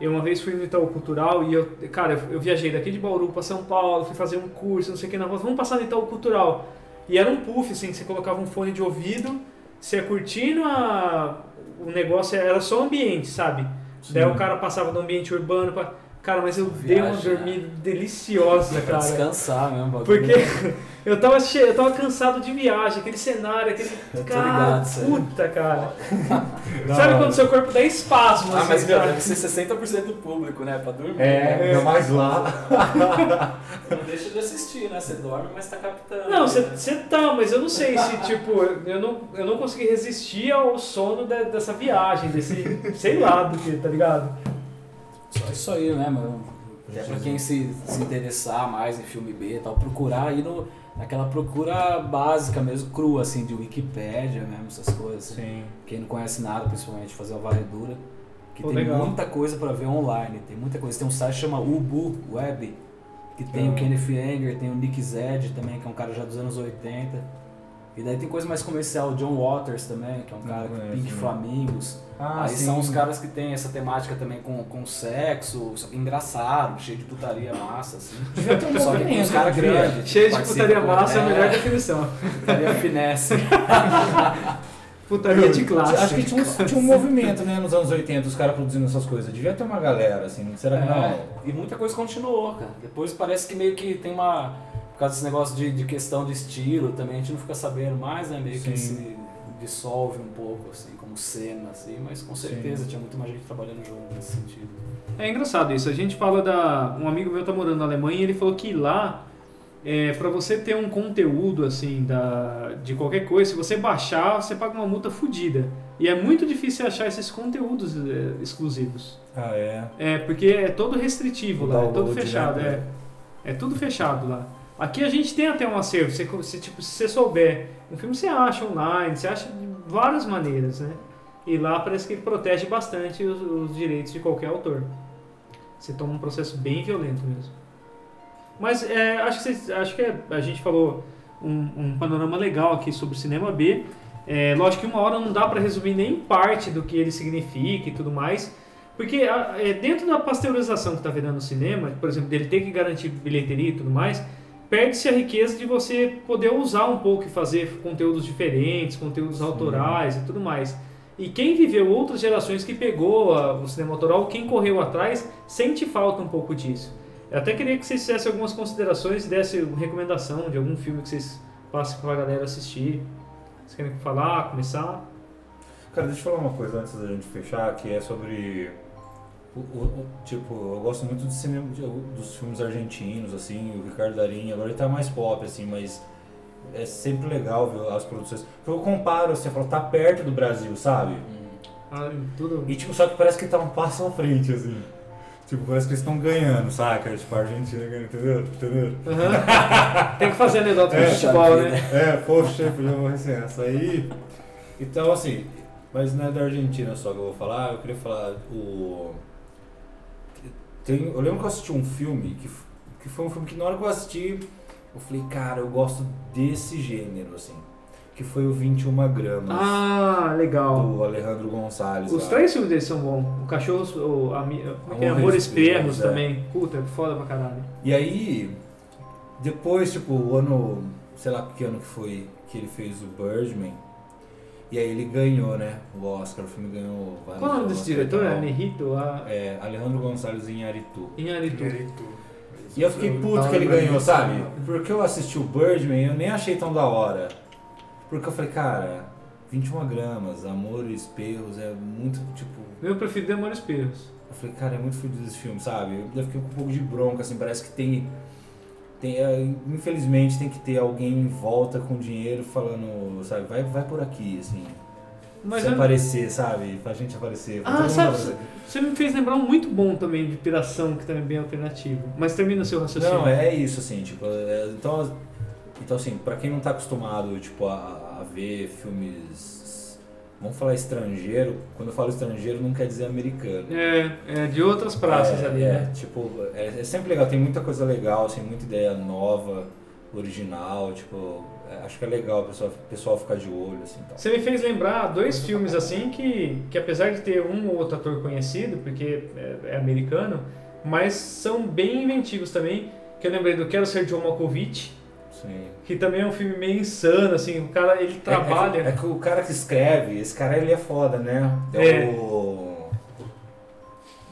Eu uma vez fui no Itaú Cultural e eu, cara, eu, eu viajei daqui de Bauru pra São Paulo, fui fazer um curso, não sei o que, na volta, vamos passar no Itaú Cultural. E era um puff, assim, que você colocava um fone de ouvido, você ia curtindo a, o negócio, era só o ambiente, sabe? Daí o cara passava do ambiente urbano pra. Cara, mas eu dei uma Viagem, dormida deliciosa, Pra cara. descansar mesmo, bagulho. Porque [laughs] eu tava, che... eu tava cansado de viagem, aquele cenário, aquele. Cara, ligado, puta, cara. [laughs] Sabe quando seu corpo dá espasmo, Ah, assim, mas meu, deve ser 60% do público, né? Pra dormir. É, ainda mais lá. [laughs] Não deixa de assistir, né? Você dorme, mas tá captando. Não, né? você tá, mas eu não sei se, tipo, eu não, eu não consegui resistir ao sono de- dessa viagem, desse, sei lá do que, tá ligado? Só isso aí, né, mano? Até pra quem se, se interessar mais em filme B e tal, procurar aí no, naquela procura básica mesmo, crua, assim, de Wikipédia mesmo, essas coisas. Sim. Quem não conhece nada, principalmente, fazer uma varredura. Que Pô, tem legal. muita coisa pra ver online, tem muita coisa. Tem um site que chama Ubu Web, que tem o Ah. Kenneth Anger, tem o Nick Zed também, que é um cara já dos anos 80. E daí tem coisa mais comercial, o John Waters também, que é um cara que Pink não. Flamingos. Ah, Aí sim. são os caras que tem essa temática também com, com sexo, só que engraçado, cheio de putaria massa, assim. Devia ter um Só que com os caras devia. grandes. Cheio de putaria com- massa é a melhor é, definição. Putaria finesse. [laughs] Putaria de classe. Acho que tinha um, tinha um movimento, né, nos anos 80, os caras produzindo essas coisas. Devia ter uma galera, assim, será que É, não? e muita coisa continuou, cara. Depois parece que meio que tem uma. Por causa desse negócio de, de questão de estilo também, a gente não fica sabendo mais, né? Meio que Sim. se dissolve um pouco, assim, como cena, assim, mas com certeza tinha muito mais gente trabalhando junto nesse sentido. É engraçado isso. A gente fala da. Um amigo meu tá morando na Alemanha e ele falou que lá, é, para você ter um conteúdo assim da, de qualquer coisa, se você baixar, você paga uma multa fodida. E é muito difícil achar esses conteúdos é, exclusivos. Ah, é. É, porque é todo restritivo O lá, é todo download, fechado. né? É, é tudo fechado lá. Aqui a gente tem até um acervo. Você, você, tipo, se você souber, um filme você acha online, você acha de várias maneiras, né? E lá parece que ele protege bastante os, os direitos de qualquer autor. Você toma um processo bem violento mesmo. Mas é, acho, que acho que é- a gente falou um, um panorama legal aqui sobre o cinema B. É, lógico que uma hora não dá para resumir nem parte do que ele significa e tudo mais. Porque é, dentro da pasteurização que está virando o cinema, por exemplo, dele ter que garantir bilheteria e tudo mais, perde-se a riqueza de você poder usar um pouco e fazer conteúdos diferentes, conteúdos autorais e tudo mais. E quem viveu outras gerações que pegou a- o cinema autoral, quem correu atrás, sente falta um pouco disso. Eu até queria que vocês fizessem algumas considerações e dessem uma recomendação de algum filme que vocês passem pra galera assistir. Vocês querem falar, começar? Cara, deixa eu falar uma coisa antes da gente fechar, que é sobre. O- o- tipo, eu gosto muito do cinema, de- dos filmes argentinos, assim, o Ricardo Darín, agora ele tá mais pop, assim, mas é sempre legal ver as produções. Porque eu comparo, assim, eu falo, tá perto do Brasil, sabe? Ah, tudo. E tipo, só que parece que tá um passo à frente, assim. Tipo, parece que eles estão ganhando, saca? Tipo, a Argentina ganhando, entendeu? Entendeu? Aham. Tem que fazer anedota [laughs] É, de futebol, né? É, poxa, podia morrer sem essa aí. Então, assim, mas não é da Argentina só que eu vou falar, eu queria falar o. Tem, eu lembro que eu assisti um filme, que, que foi um filme que na hora que eu assisti, eu falei, cara, eu gosto desse gênero, assim. Que foi o 21 gramas. Ah, legal. Do Alejandro Gonçalves. Os lá. três filmes deles são bons. O Cachorro, o, a, como é é? Amores Amores Perros Perros, é. também. Puta, foda pra caralho. E aí, depois, tipo, o ano, sei lá que ano que foi que ele fez o Birdman. E aí ele ganhou, né? O Oscar, o filme ganhou vários Qual é o nome desse e diretor? É Nerito? A... É, Alejandro Gonçalves Inharitu. Inharitu. E eu fiquei puto que ele ganhou, sabe? Porque eu assisti o Birdman e eu nem achei tão da hora. Porque eu falei, cara, 21 gramas, amores, perros, é muito, tipo... Meu preferido é Amores Perros. Eu falei, cara, é muito fudido esse filme, sabe? Eu fiquei com um pouco de bronca, assim, parece que tem. Tem é, infelizmente tem que ter alguém em volta com dinheiro falando, sabe, vai, vai por aqui, assim. Mas se eu- aparecer, sabe? Pra gente aparecer. pra Ah, mundo sabe, aparecer. você me fez lembrar um muito bom também de Piração, que também é bem alternativo. Mas termina o seu raciocínio. Não, é isso, assim, tipo, é, então, então assim, pra quem não tá acostumado, tipo, a, a ver filmes, vamos falar estrangeiro, quando eu falo estrangeiro não quer dizer americano. É, é de outras praças é, ali, é, né? tipo, é, é sempre legal, tem muita coisa legal, assim, muita ideia nova, original, tipo, é, acho que é legal o pessoal, o pessoal ficar de olho, assim, tal. Você me fez lembrar dois filmes assim que, que apesar de ter um ou outro ator conhecido, porque é, é americano, mas são bem inventivos também. Que eu lembrei do Quero Ser John Malkovich, Sim. que também é um filme meio insano, assim, o cara ele trabalha. É, é, que, é que o cara que escreve, esse cara ele é foda, né? É, É. o.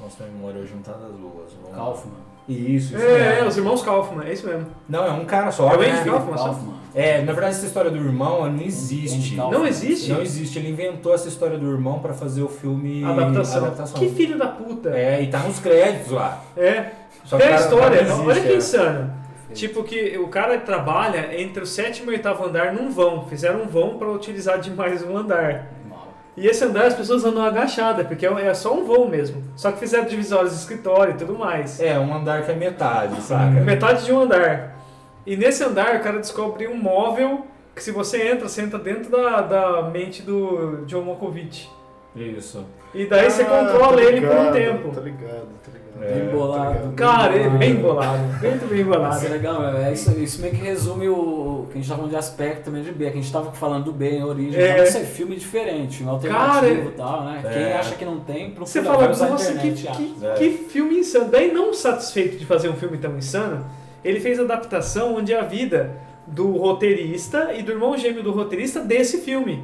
Nossa, minha memória hoje não tá das boas. Vamos- Kaufman. Isso, isso. É, é, os irmãos Kaufman, é isso mesmo. Não, é um cara só. É o né? Andy Kaufman? Kaufman. É, na verdade essa história do irmão ela não existe. Não existe? Não existe. Ele inventou essa história do irmão pra fazer o filme. Adaptação. adaptação. Que filho da puta. É, e tá nos créditos lá. É. Só Tem a história, não olha que é. insano. Tipo que o cara trabalha entre o sétimo e o oitavo andar num vão. Fizeram um vão pra utilizar de mais um andar. Mal. E esse andar as pessoas andam agachadas, porque é é só um vão mesmo. Só que fizeram divisórias de escritório e tudo mais. É, um andar que é metade, saca? Metade de um andar. E nesse andar o cara descobre um móvel que se você entra, você entra dentro da, da mente do John Malkovich. Isso. E daí você Ah, controla tô ele por um tempo. Tô ligado, tô ligado. É, Bem bolado. ligado. Cara, é bem bolado. Muito bem bolado. Isso é legal, é, isso, isso meio que resume o que a gente tá falando de aspecto também de B, que a gente tava falando do B em origem, É. então isso é filme diferente, filme alternativo e tal, né? é. Quem acha que não tem, procura Você fala, nossa, que, internet, acha. que, É. que filme insano. Daí, não satisfeito de fazer um filme tão insano, ele fez a adaptação onde é a vida do roteirista e do irmão gêmeo do roteirista desse filme.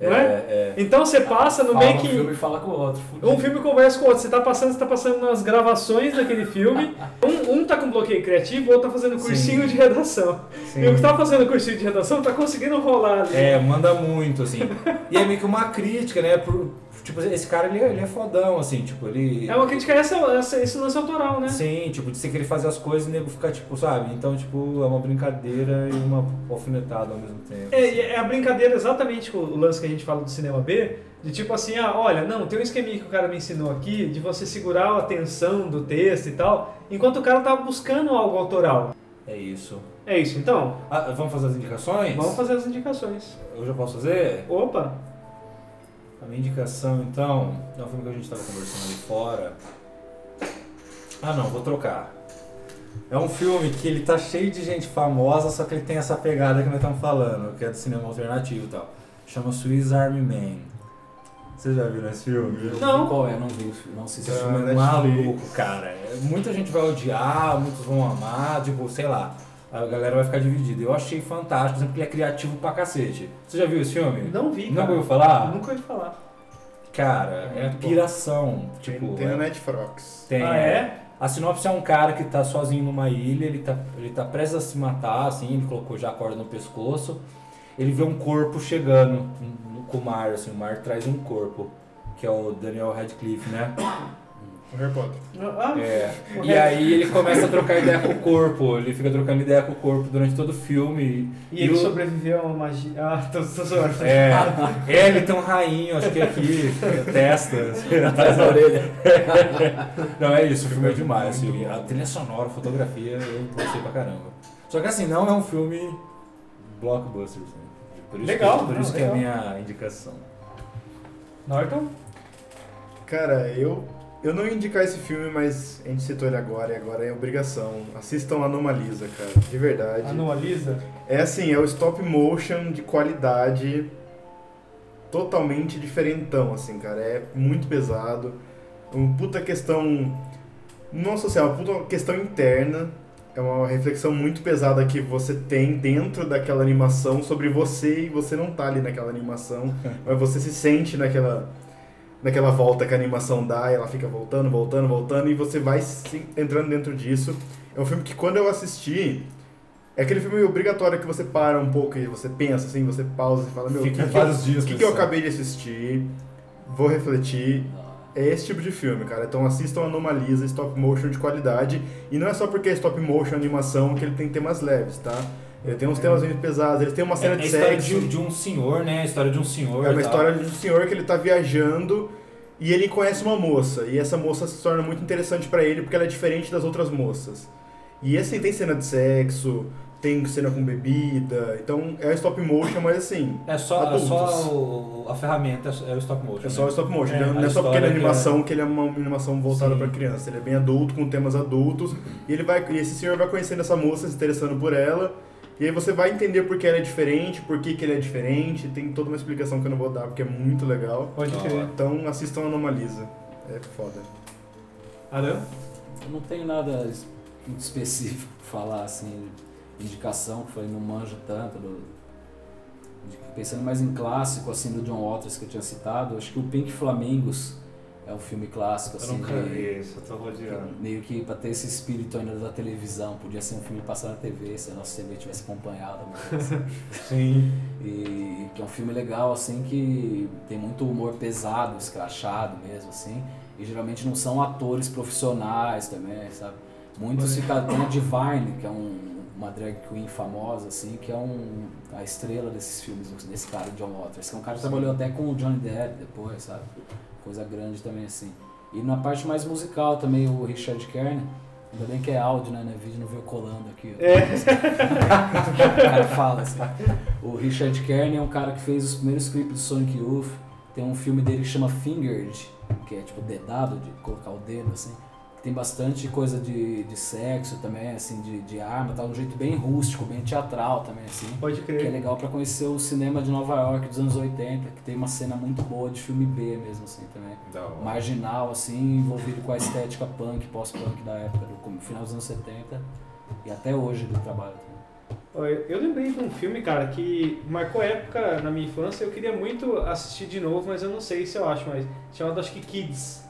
É, é? é. Então você passa no meio um que. filme e fala com o outro. Um filme conversa com o outro. Você tá passando, você tá passando nas gravações daquele filme. [laughs] Um, um tá com bloqueio criativo, o outro tá fazendo cursinho Sim. de redação. Sim. E o que tá fazendo cursinho de redação tá conseguindo rolar ali. É, manda muito, assim. E é meio que uma crítica, né? Por, tipo, esse cara, ele, é- ele é fodão, assim, tipo, ele... É uma crítica a essa, essa, esse lance autoral, né? Sim, tipo, de você querer fazer as coisas e o nego ficar, tipo, sabe? Então, tipo, é uma brincadeira e uma alfinetada ao mesmo tempo. É, e é a brincadeira exatamente com o lance que a gente fala do cinema B, de tipo assim, ah, olha, não, tem um esqueminha que o cara me ensinou aqui, de você segurar a atenção do texto e tal, enquanto o cara tá buscando algo autoral. É isso. É isso, então, Ah, vamos fazer as indicações? vamos fazer as indicações. Eu já posso fazer? Opa! A minha indicação, então, é um filme que a gente tava conversando ali fora. Ah, não, vou trocar. É um filme que ele tá cheio de gente famosa, só que ele tem essa pegada que nós estamos falando, que é do cinema alternativo e tal. Chama Swiss Army Man. Vocês já viram esse filme? Não. Qual é? Não vi, não assisti. Esse Ah, filme é Netflix. maluco, cara. É, Muita gente vai odiar, muitos vão amar, tipo, sei lá. A galera vai ficar dividida. Eu achei fantástico, por exemplo, que ele é criativo pra cacete. Você já viu esse filme? Não vi, cara. ouviu falar? Nunca ouvi falar. Cara, é bom. piração. Tipo, Tem, tem é- no Netflix. tem, ah, é? A sinopse é um cara que tá sozinho numa ilha, ele tá, ele tá prestes a se matar, assim, ele colocou já a corda no pescoço. Ele vê um corpo chegando no- com o mar, assim, o mar traz um corpo, que é o Daniel Radcliffe, né? O Harry Potter. Ah, É. o E aí ele começa a trocar ideia com o corpo, ele fica trocando ideia com o corpo durante todo o filme. E ele o- sobreviveu a magia. Ah, tô, tô zoando. É, é, ele tem um rainho, acho que é aqui, testa. [laughs] Atrás da orelha. [laughs] Não, é isso, o filme é demais. Assim, a trilha sonora, a fotografia, eu gostei pra caramba. Só que assim, não é um filme blockbuster. Assim. Por isso Legal, que, por não, isso que é a minha indicação. Norton? Cara, eu, eu não ia indicar esse filme, mas a gente citou ele agora e agora é obrigação. Assistam Anomalisa, cara, de verdade. Anualiza? É assim, é o stop motion de qualidade totalmente diferentão, assim, cara. É muito pesado. Uma puta questão não social, uma puta questão interna. É uma reflexão muito pesada que você tem dentro daquela animação sobre você e você não tá ali naquela animação, [laughs] mas você se sente naquela naquela volta que a animação dá, e ela fica voltando, voltando, voltando e você vai se- entrando dentro disso. É um filme que quando eu assisti, é aquele filme obrigatório que você para um pouco e você pensa assim, você pausa e fala, meu, o que, que, eu- que, que eu acabei de assistir? Vou refletir. É esse tipo de filme, cara. Então assistam Anomalisa, stop motion de qualidade. E não é só porque é stop motion animação que ele tem temas leves, tá? Ele tem uns temas muito pesados, ele tem uma É, cena é a de história sexo. de, de um senhor, né? A história de um senhor. É uma história de um senhor que ele tá viajando e ele conhece uma moça. E essa moça se torna muito interessante pra ele porque ela é diferente das outras moças. E assim, tem cena de sexo, tem cena com bebida. Então é stop motion, mas assim. É só, é só o- a ferramenta, é o stop motion. É só o né? stop motion. É, não é só porque ele é que animação que ele é uma animação voltada pra criança. Ele é bem adulto, com temas adultos. E ele vai. E esse senhor vai conhecendo essa moça, se interessando por ela. E aí você vai entender por que ela é diferente, por que, que ele é diferente. Tem toda uma explicação que eu não vou dar, porque é muito legal. Pode crer. Então assistam Anomalisa. É foda. Arão? Eu não tenho nada muito específico pra falar, assim, indicação, que eu falei, não manjo tanto. do- de- pensando mais em clássico, assim, do John Waters que eu tinha citado, acho que o Pink Flamingos é um filme clássico, assim, de- isso, eu tô rodeando. meio que pra ter esse espírito ainda da televisão, podia ser um filme passado na TV, se a nossa TV tivesse acompanhado. mas, assim, [laughs] Sim. e que é um filme legal, assim, que tem muito humor pesado, escrachado mesmo, assim. E geralmente não são atores profissionais também, sabe? Muitos ficam... Tem a Divine, que é um- uma drag queen famosa, assim, que é um, a estrela desses filmes, desse cara, John Waters. Que é um cara que trabalhou até com o Johnny Depp depois, sabe? Coisa grande também, assim. E na parte mais musical também, o Richard Kern. Ainda bem que é áudio, né? Não é vídeo, não veio colando aqui. ó. É. [laughs] o cara fala assim. O Richard Kern é um cara que fez os primeiros clipes do Sonic Youth. Tem um filme dele que chama Fingered, que é tipo dedado, de colocar o dedo assim. Tem bastante coisa de, de sexo também, assim, de, de arma, tá? De um jeito bem rústico, bem teatral também, assim. Pode Que é crer. legal pra conhecer o cinema de Nova York dos anos 80, que tem uma cena muito boa de filme B mesmo, assim, também. Marginal, assim, envolvido com a estética punk, pós-punk da época, do como- final dos anos 70 e até hoje do trabalho também. Eu lembrei de um filme, cara, que marcou época na minha infância. Eu queria muito assistir de novo, mas eu não sei se eu acho mais. Chamado, acho que Kids.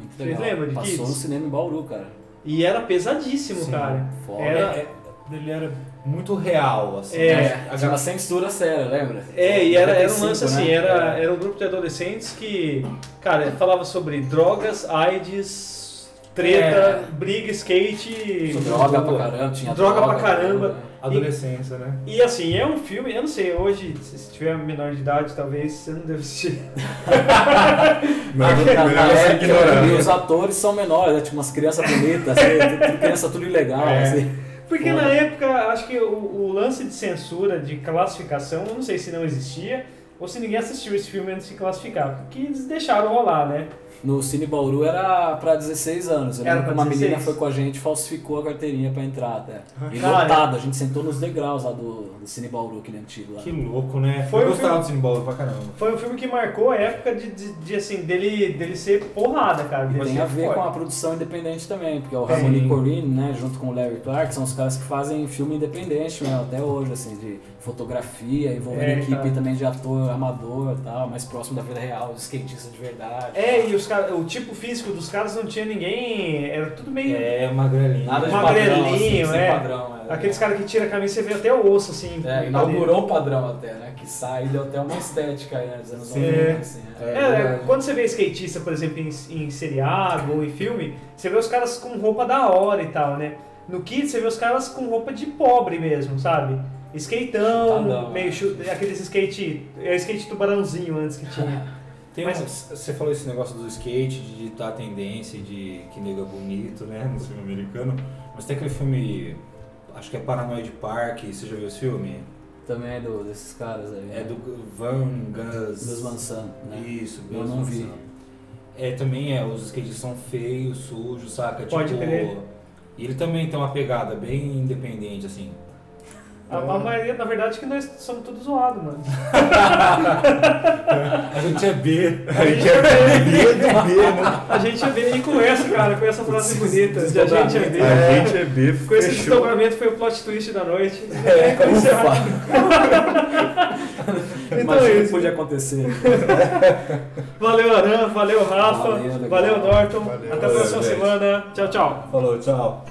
Muito Vocês legal. lembram de Passou Kids? no cinema em Bauru, cara. E era pesadíssimo, Sim. cara. Foda. Era- É, é, ele era muito real, assim. É. né? A Tinha uma censura séria, lembra? É, e era, era um 95, lance assim, né? era, era um grupo de adolescentes que, cara, falava sobre drogas, AIDS, treta, É. briga, skate. Droga pra caramba, tinha Droga droga, pra caramba. né? Adolescência, né? E assim, é um filme, eu não sei, hoje, se tiver menor de idade, talvez você não deve assistir. [laughs] Melhor, Na- na época, e os atores são menores, né? Tipo umas crianças bonitas, assim, [laughs] criança tudo ilegal, É. assim. Porque na época, acho que o, o lance de censura, de classificação, eu não sei se não existia, ou se ninguém assistiu esse filme antes de classificar, porque eles deixaram rolar, né? No Cine Bauru era pra 16 anos. Eu Era lembro que pra uma menina 16? foi com a gente e falsificou a carteirinha pra entrar até. E Cara, lotado, a gente sentou nos degraus lá do, do Cine Bauru, aquele antigo lá. Que louco, né? Foi eu um gostava filme- do Cine Bauru pra caramba. Foi um filme que marcou a época de, de, de, assim, dele, dele ser porrada, cara. Dele Tem a ver forte. com a produção independente também, porque é o Tem. Harmony Corrine, né, junto com o Larry Clark, são os caras que fazem filme independente mesmo, até hoje, assim, de fotografia, envolvendo É, equipe cara. também de ator amador e tal, mais próximo da vida real, de skatista de verdade. É, e os cara, o tipo físico dos caras não tinha ninguém. Era tudo meio. É, magrelinho. Nada de Magrelinho, padrão, assim, sem é. padrão. É. Aqueles caras que tiram a camisa, você vê até o osso, assim. É, inaugurou o padrão até, né? Que sai e deu até uma estética aí, né? Dos anos Sim. 90, assim. É, É. é, quando você vê skatista, por exemplo, em, em seriado ou em filme, você vê os caras com roupa da hora e tal, né? No Kid, você vê os caras com roupa de pobre mesmo, sabe? Skateão, meio né? chu- aqueles skate. É skate tubarãozinho antes que tinha. [laughs] Tem Mas- um- você falou esse negócio do skate, de ditar a tendência, de que nega bonito, né, no filme americano. Mas tem aquele filme, acho que é Paranoid Park, você já viu esse filme? Também é do, desses caras aí. É né? do Van Gus. Gus Van Sant, né? Isso, Eu Gus não Van vi. É, também é, os skates são feios, sujos, saca? Pode tipo, crer. E ele também tem uma pegada bem independente, assim. A, a maioria, na verdade, que nós somos todos zoados, mano. [laughs] A gente é B. A gente é B do B, né? A gente é B e com essa, cara, com essa frase bonita. De a gente é B. A gente é B, Com esse desdobramento foi o plot twist da noite. É, como encerrar. [laughs] Então é Imagina isso. podia acontecer. Valeu, Aran, valeu, Rafa, Valeu, valeu, Norton. Valeu. Até a próxima semana. Tchau, tchau. Falou, tchau.